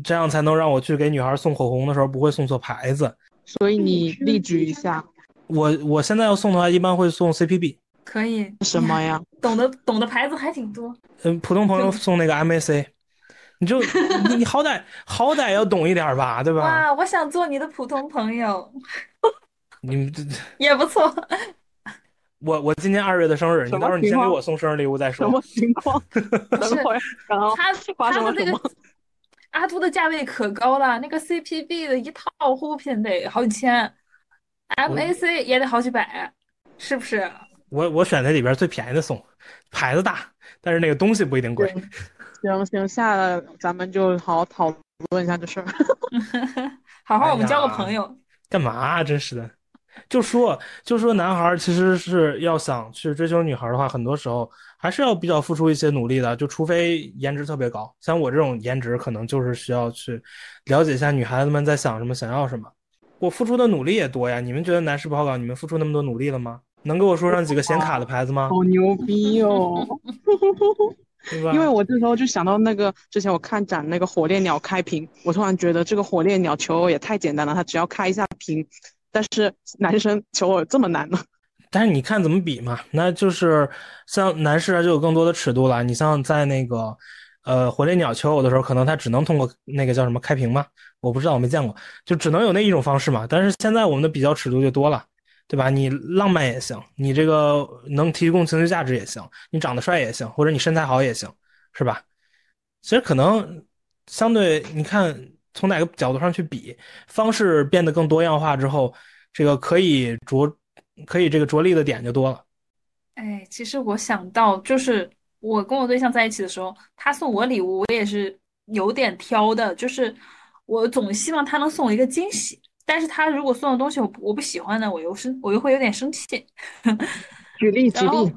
这样才能让我去给女孩送口红的时候不会送错牌子。所以你例举一下。我我现在要送的话，一般会送 CPB。可以。什么呀？懂得懂的牌子还挺多。嗯，普通朋友送那个 MAC，你就你你好歹好歹要懂一点吧，对吧？哇，我想做你的普通朋友。你们这也不错。我我今年二月的生日，你到时候你先给我送生日礼物再说。什么情况？等会儿，他发生了什么？阿杜的价位可高了，那个 CPB 的一套护肤品得好几千，MAC 也得好几百，是不是？我我选那里边最便宜的送，牌子大，但是那个东西不一定贵。行行，下了咱们就好好讨论一下这事儿。好好，我们交个朋友。干嘛？真是的。就说就说男孩其实是要想去追求女孩的话，很多时候还是要比较付出一些努力的。就除非颜值特别高，像我这种颜值，可能就是需要去了解一下女孩子们在想什么，想要什么。我付出的努力也多呀。你们觉得男士不好搞？你们付出那么多努力了吗？能给我说上几个显卡的牌子吗？好牛逼哦！因为我这时候就想到那个之前我看展那个火烈鸟开屏，我突然觉得这个火烈鸟求偶也太简单了，它只要开一下屏。但是男生求偶这么难呢？但是你看怎么比嘛？那就是像男士就有更多的尺度了。你像在那个呃火烈鸟求偶的时候，可能他只能通过那个叫什么开屏嘛？我不知道，我没见过，就只能有那一种方式嘛。但是现在我们的比较尺度就多了，对吧？你浪漫也行，你这个能提供情绪价值也行，你长得帅也行，或者你身材好也行，是吧？其实可能相对你看。从哪个角度上去比，方式变得更多样化之后，这个可以着，可以这个着力的点就多了。哎，其实我想到，就是我跟我对象在一起的时候，他送我礼物，我也是有点挑的，就是我总希望他能送我一个惊喜，但是他如果送的东西我我不喜欢呢，我又生我又会有点生气。举例举例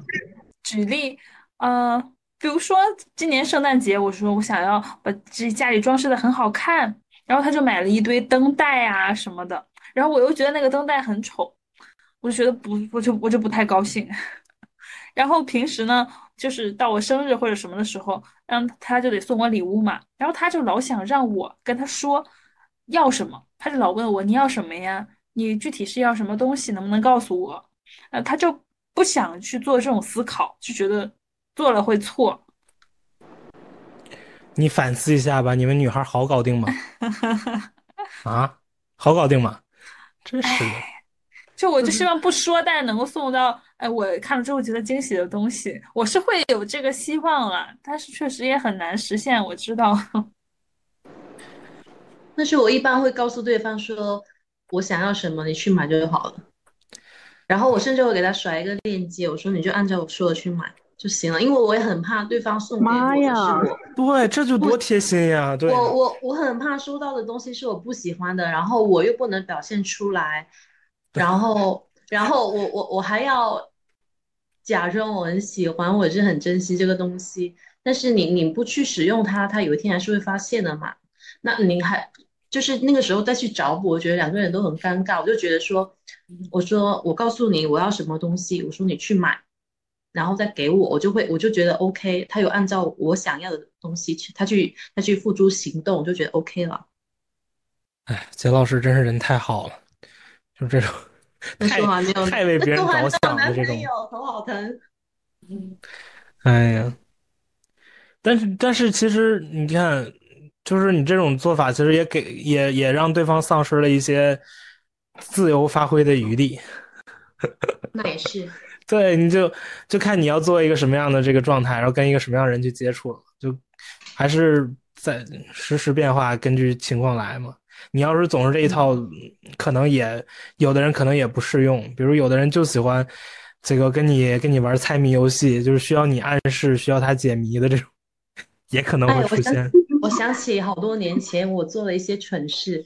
举例，呃，比如说今年圣诞节，我说我想要把这家里装饰的很好看。然后他就买了一堆灯带啊什么的，然后我又觉得那个灯带很丑，我就觉得不，我就我就不太高兴。然后平时呢，就是到我生日或者什么的时候，让他就得送我礼物嘛。然后他就老想让我跟他说要什么，他就老问我你要什么呀？你具体是要什么东西？能不能告诉我？呃，他就不不想去做这种思考，就觉得做了会错。你反思一下吧，你们女孩好搞定吗？啊，好搞定吗？真是的。就我就希望不说，但是能够送到哎，我看了之后觉得惊喜的东西，我是会有这个希望了，但是确实也很难实现。我知道。但是我一般会告诉对方说，我想要什么，你去买就好了。然后我甚至会给他甩一个链接，我说你就按照我说的去买就行了，因为我也很怕对方送给我的是我，对，这就多贴心呀！对，我我我很怕收到的东西是我不喜欢的，然后我又不能表现出来，然后然后我我我还要假装我很喜欢，我是很珍惜这个东西，但是你你不去使用它，它有一天还是会发现的嘛。那你还。就是那个时候再去找补，我觉得两个人都很尴尬。我就觉得说，我说我告诉你我要什么东西，我说你去买，然后再给我，我就会我就觉得 OK。他有按照我想要的东西去，他去他去付诸行动，我就觉得 OK 了。哎，杰老师真是人太好了，就这种 太太为别人着想的这种，头好疼。嗯，哎呀，但是但是其实你看。就是你这种做法，其实也给也也让对方丧失了一些自由发挥的余地。那也是。对，你就就看你要做一个什么样的这个状态，然后跟一个什么样的人去接触了，就还是在实时变化，根据情况来嘛。你要是总是这一套，可能也有的人可能也不适用。比如有的人就喜欢这个跟你跟你玩猜谜游戏，就是需要你暗示，需要他解谜的这种，也可能会出现。我想起好多年前我做了一些蠢事，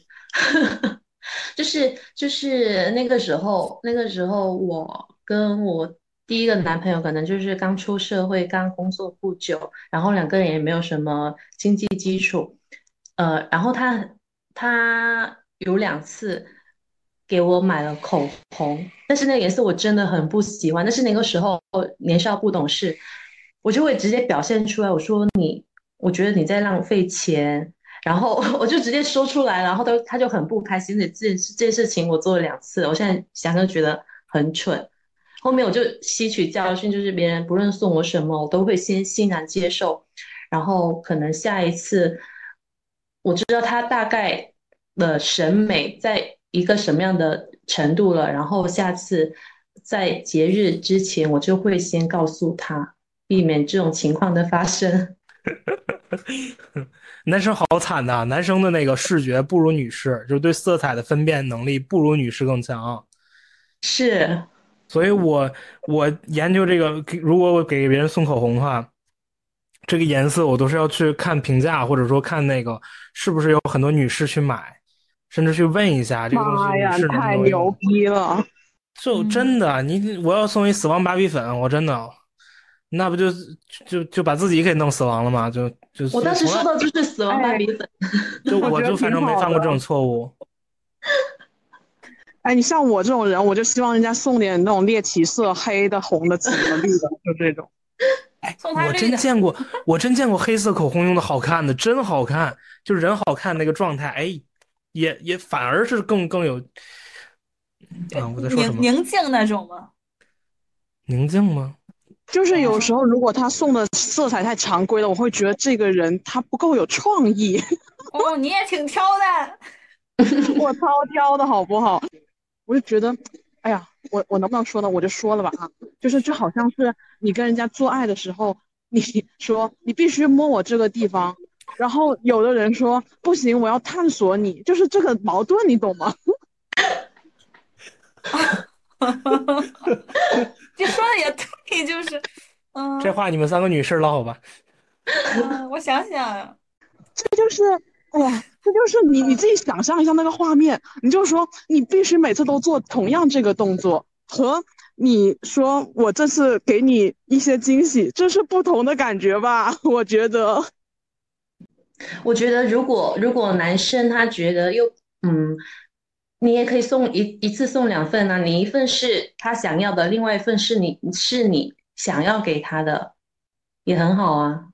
就是就是那个时候，那个时候我跟我第一个男朋友可能就是刚出社会，刚工作不久，然后两个人也没有什么经济基础，呃，然后他他有两次给我买了口红，但是那个颜色我真的很不喜欢，但是那个时候年少不懂事，我就会直接表现出来，我说你。我觉得你在浪费钱，然后我就直接说出来，然后他他就很不开心。这这这件事情我做了两次，我现在想想觉得很蠢。后面我就吸取教训，就是别人不论送我什么，我都会先欣然接受。然后可能下一次我知道他大概的审美在一个什么样的程度了，然后下次在节日之前，我就会先告诉他，避免这种情况的发生。男生好惨呐！男生的那个视觉不如女士，就是对色彩的分辨能力不如女士更强。是，所以我我研究这个，如果我给别人送口红的话，这个颜色我都是要去看评价，或者说看那个是不是有很多女士去买，甚至去问一下这个东西女士能太牛逼了！就真的，你我要送一死亡芭比粉，我真的。那不就就就把自己给弄死亡了吗？就就我当时说的就是死亡芭比粉，就我就反正没犯过这种错误。哎，你像我这种人，我就希望人家送点那种猎奇色，黑的、红的、紫的、绿的，就这种。哎，我真见过，我真见过黑色口红用的好看的，真好看，就是人好看那个状态，哎，也也反而是更更有。啊，我在说什么？宁静那种吗？宁静吗？就是有时候，如果他送的色彩太常规了，我会觉得这个人他不够有创意。哦，你也挺挑的，我超挑的好不好？我就觉得，哎呀，我我能不能说呢？我就说了吧啊，就是就好像是你跟人家做爱的时候，你说你必须摸我这个地方，然后有的人说不行，我要探索你，就是这个矛盾，你懂吗？这说的也对，就是，嗯，这话你们三个女士唠吧。嗯，我想想，这就是，哎呀，这就是你你自己想象一下那个画面，你就说你必须每次都做同样这个动作，和你说我这次给你一些惊喜，这是不同的感觉吧？我觉得，我觉得如果如果男生他觉得又嗯。你也可以送一一次送两份啊，你一份是他想要的，另外一份是你是你想要给他的，也很好啊。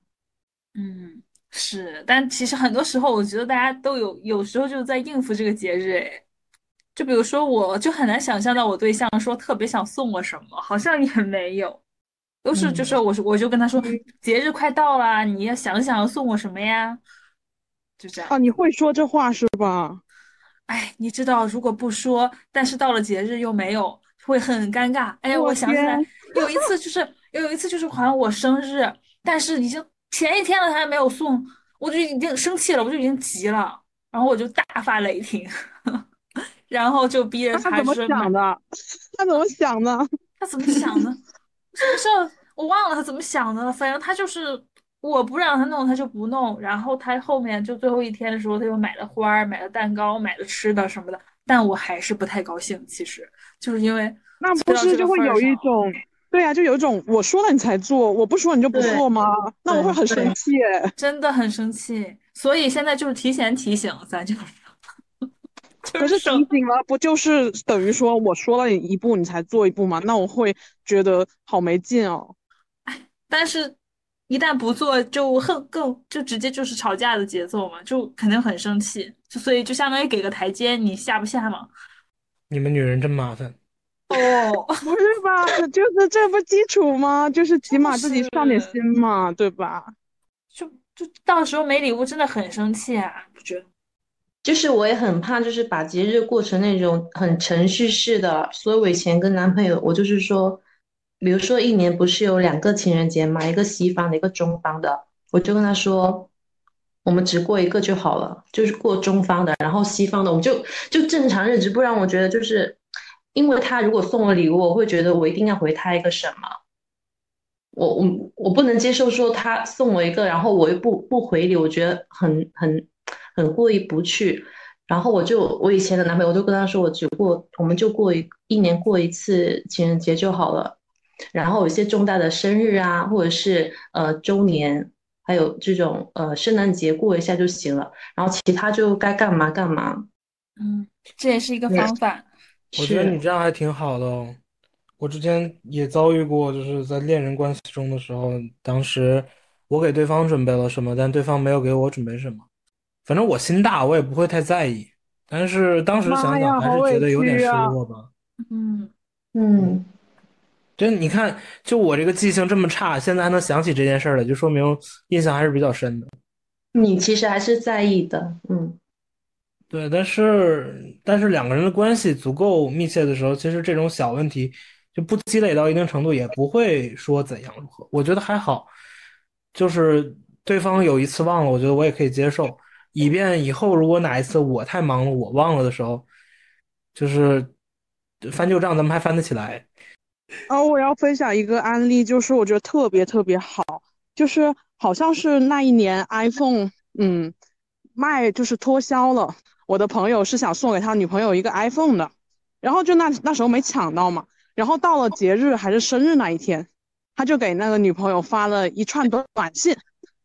嗯，是，但其实很多时候我觉得大家都有有时候就在应付这个节日，哎，就比如说，我就很难想象到我对象说特别想送我什么，好像也没有，都是就是我我就跟他说节日快到了，你要想想要送我什么呀，就这样啊。你会说这话是吧？哎，你知道，如果不说，但是到了节日又没有，会很尴尬。哎我想起来有一次，就是有一次就是好像我生日，但是已经前一天了，他还没有送，我就已经生气了，我就已经急了，然后我就大发雷霆，然后就逼着他怎么想的？他怎么想的？他怎么想的？什么事儿我忘了他怎么想的了，反正他就是我不让他弄，他就不弄。然后他后面就最后一天的时候，他又买了花儿、买了蛋糕、买了吃的什么的，但我还是不太高兴。其实就是因为那不是就会有一种，对呀、就有一种我说了你才做，我不说你就不做吗？那我会很生气耶。真的很生气，所以现在就是提前提醒，咱就是 可是省提醒了，不就是等于说我说了你一步你才做一步吗？那我会觉得好没劲哦。但是，一旦不做，就很更就直接就是吵架的节奏嘛，就肯定很生气，就所以就相当于给个台阶，你下不下嘛？你们女人真麻烦。哦，不是吧？就是这不基础吗？就是起码自己上点心嘛，对吧？就就到时候没礼物真的很生气啊，不觉得？就是我也很怕，就是把节日过成那种很程序式的。所以我以前跟男朋友，我就是说，比如说一年不是有两个情人节嘛，一个西方的，一个中方的，我就跟他说，我们只过一个就好了，就是过中方的，然后西方的我们就就正常日子，不然我觉得就是，因为他如果送我礼物，我会觉得我一定要回他一个什么。我我我不能接受说他送我一个，然后我又不不回礼，我觉得很很很过意不去。然后我就我以前的男朋友，我就跟他说，我只过我们就过一一年过一次情人节就好了。然后有一些重大的生日啊，或者是呃周年，还有这种呃圣诞节过一下就行了。然后其他就该干嘛干嘛。嗯，这也是一个方法。我觉得是你这样还挺好的哦。我之前也遭遇过，就是在恋人关系中的时候，当时我给对方准备了什么，但对方没有给我准备什么。反正我心大，我也不会太在意。但是当时妈想想，还是觉得有点失啊落吧。嗯，嗯，就，你看，就我这个记性这么差，现在还能想起这件事儿来，就说明印象还是比较深的。你其实还是在意的。嗯，对，但是但是两个人的关系足够密切的时候，其实这种小问题就不积累到一定程度，也不会说怎样如何。我觉得还好，就是对方有一次忘了，我觉得我也可以接受，以便以后如果哪一次我太忙了，我忘了的时候，就是翻旧账，咱们还翻得起来。然后我要分享一个案例，就是我觉得特别特别好，就是好像是那一年 iPhone，嗯，卖就是脱销了。我的朋友是想送给他女朋友一个 iPhone 的，然后就那那时候没抢到嘛，然后到了节日还是生日那一天，他就给那个女朋友发了一串短短信，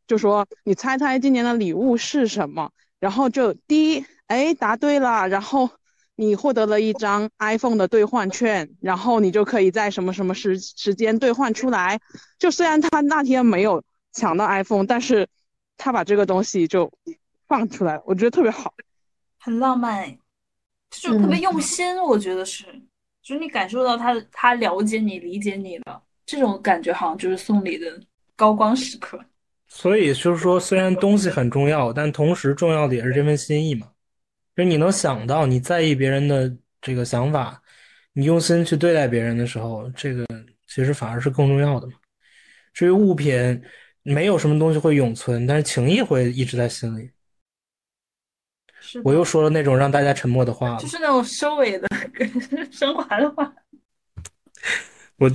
就说你猜猜今年的礼物是什么？然后就第一，哎，答对了，然后你获得了一张 iPhone 的兑换券，然后你就可以在什么什么时时间兑换出来。就虽然他那天没有抢到 iPhone，但是他把这个东西就放出来，我觉得特别好。很浪漫哎，就是特别用心，我觉得是，就是你感受到他他了解你、理解你的这种感觉，好像就是送礼的高光时刻。所以就是说，虽然东西很重要，但同时重要的也是这份心意嘛。就是你能想到，你在意别人的这个想法，你用心去对待别人的时候，这个其实反而是更重要的嘛。至于物品，没有什么东西会永存，但是情谊会一直在心里。是我又说了那种让大家沉默的话了就。是那种收尾的 升华的话。我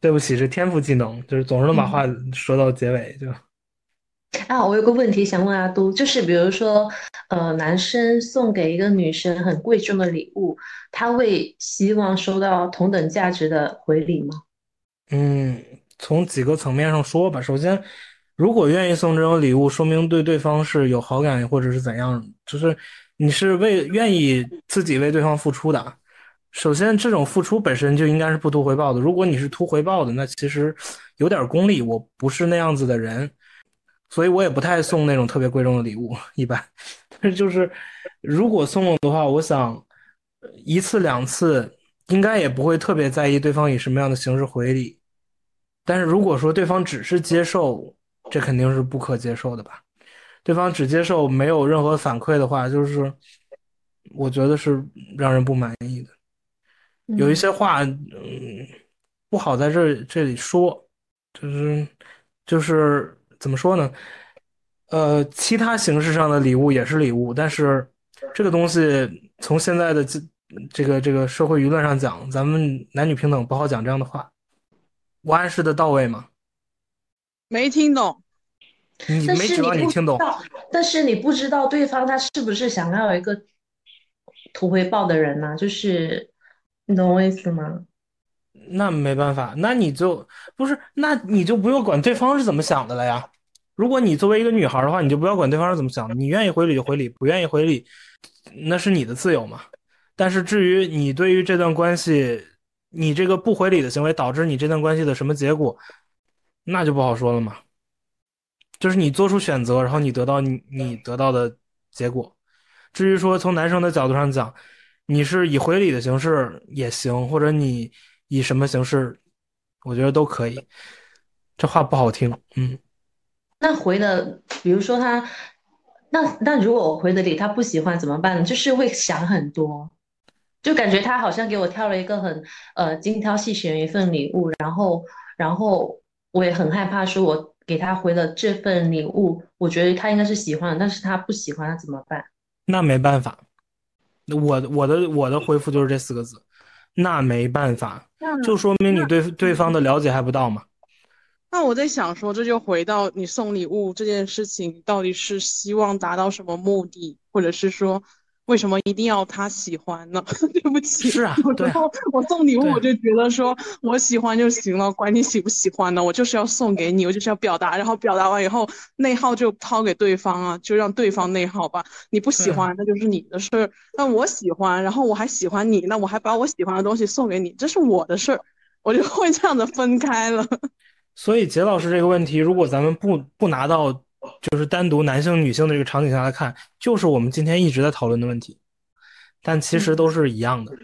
对不起，是天赋技能，就是总是能把话说到结尾就。啊，我有个问题想问阿都，就是比如说，呃，男生送给一个女生很贵重的礼物，他会希望收到同等价值的回礼吗？嗯，从几个层面上说吧。首先，如果愿意送这种礼物，说明对对方是有好感，或者是怎样，就是你是为愿意自己为对方付出的。首先，这种付出本身就应该是不图回报的。如果你是图回报的，那其实有点功利。我不是那样子的人，所以我也不太送那种特别贵重的礼物，一般。但是就是如果送了的话，我想，一次两次，应该也不会特别在意对方以什么样的形式回礼。但是如果说对方只是接受，这肯定是不可接受的吧？对方只接受没有任何反馈的话，就是我觉得是让人不满意的。有一些话，嗯，不好在这这里说，就是就是怎么说呢？呃，其他形式上的礼物也是礼物，但是这个东西从现在的这这个这个社会舆论上讲，咱们男女平等不好讲这样的话。我暗示的到位吗？没听懂。你没指望你听懂。但是你不知道对方他是不是想要一个图回报的人呢？就是你懂我意思吗？那没办法，那你就不是，那你就不用管对方是怎么想的了呀。如果你作为一个女孩的话，你就不要管对方是怎么想的，你愿意回礼就回礼，不愿意回礼，那是你的自由嘛。但是至于你对于这段关系，你这个不回礼的行为导致你这段关系的什么结果，那就不好说了嘛。就是你做出选择，然后你得到你你得到的结果。至于说从男生的角度上讲，你是以回礼的形式也行，或者你以什么形式，我觉得都可以。这话不好听，嗯。那回的，比如说他，那那如果我回的礼他不喜欢怎么办呢？就是会想很多，就感觉他好像给我挑了一个很呃精挑细选一份礼物，然后然后我也很害怕说，我给他回了这份礼物，我觉得他应该是喜欢的，但是他不喜欢，那怎么办？那没办法，我我的我的回复就是这四个字，那没办法，就说明你对对方的了解还不到嘛。那我在想说，这就回到你送礼物这件事情，到底是希望达到什么目的，或者是说，为什么一定要他喜欢呢？对不起，是啊，对。我送礼物，我就觉得说我喜欢就行了，管你喜不喜欢呢，我就是要送给你，我就是要表达，然后表达完以后内耗就抛给对方啊，就让对方内耗吧。你不喜欢，那就是你的事儿。那我喜欢，然后我还喜欢你，那我还把我喜欢的东西送给你，这是我的事儿，我就会这样的分开了。所以杰老师这个问题，如果咱们不不拿到就是单独男性女性的这个场景下来看，就是我们今天一直在讨论的问题，但其实都是一样的。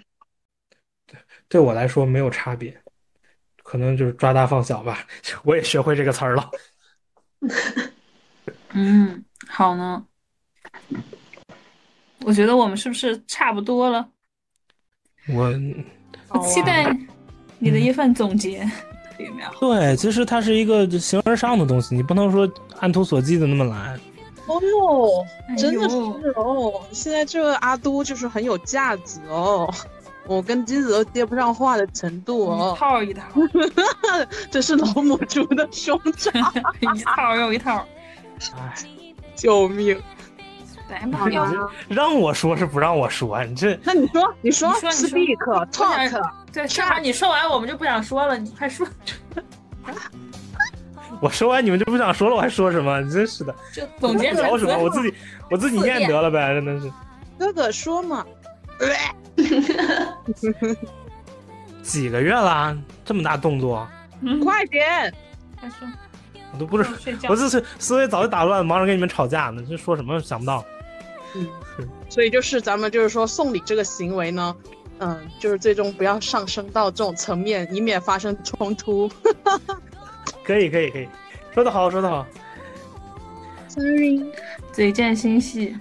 对，对我来说没有差别，可能就是抓大放小吧。我也学会这个词儿了。嗯，好呢。我觉得我们是不是差不多了？我我期待你的一份总结。对，其实它是一个形而上的东西，你不能说按图索骥的那么来。哦哟，真的是哦！现在这个阿都就是很有价值哦，我跟金子都接不上话的程度哦。一套一套，这是老母猪的胸罩，一套又一套。哎，救命！让我说是不让我说，你这那你说你说，speak talk，对，正好你说完我们就不想说了，你快说。我说完你们就不想说了，我还说什么？真是的，就总结聊什么？我自己我自己念得了呗，真的是。哥哥说嘛。几个月了，这么大动作？快点，快说。我都不是，我这是思维早就打乱，忙着跟你们吵架呢，这说什么想不到。嗯，所以就是咱们就是说送礼这个行为呢，嗯，就是最终不要上升到这种层面，以免发生冲突。可以可以可以，说的好说的好。Sorry，嘴贱心细。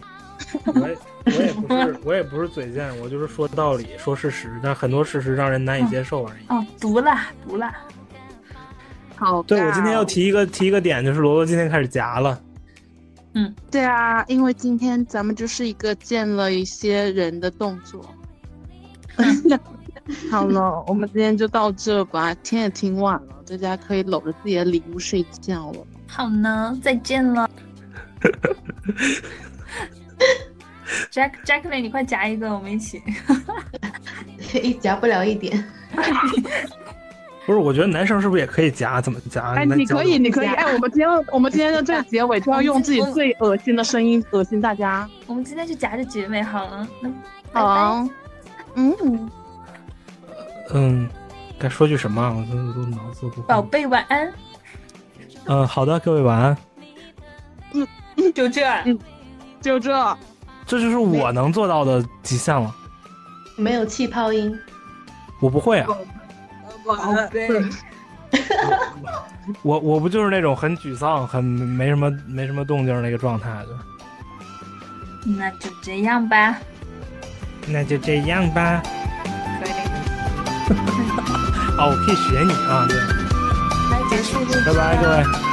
我也我也不是 我也不是嘴贱，我就是说道理说事实，但很多事实让人难以接受而已。哦，读了读了。好，对我今天要提一个提一个点，就是罗罗今天开始夹了。嗯，对啊，因为今天咱们就是一个见了一些人的动作。好了，我们今天就到这吧，天也挺晚了，大家可以搂着自己的礼物睡觉了。好呢，再见了。Jack Jacklin，你快夹一个，我们一起。一夹不了一点。不是，我觉得男生是不是也可以夹？怎么夹？哎，你可以，你可以。哎，我们今天我们今天的这个结尾就要用自己最恶心的声音恶心大家。我们今天就夹着结尾好了。好，嗯嗯，该说句什么？我都都脑子不。宝贝，晚安。嗯，好的，各位晚安。嗯，就这，就这，这就是我能做到的极限了。没有气泡音。我不会啊，宝贝，我我不就是那种很沮丧、很没什么没什么动静那个状态的。那就这样吧。那就这样吧。可以，哦，我可以学你啊，对，来结束录拜拜，各位。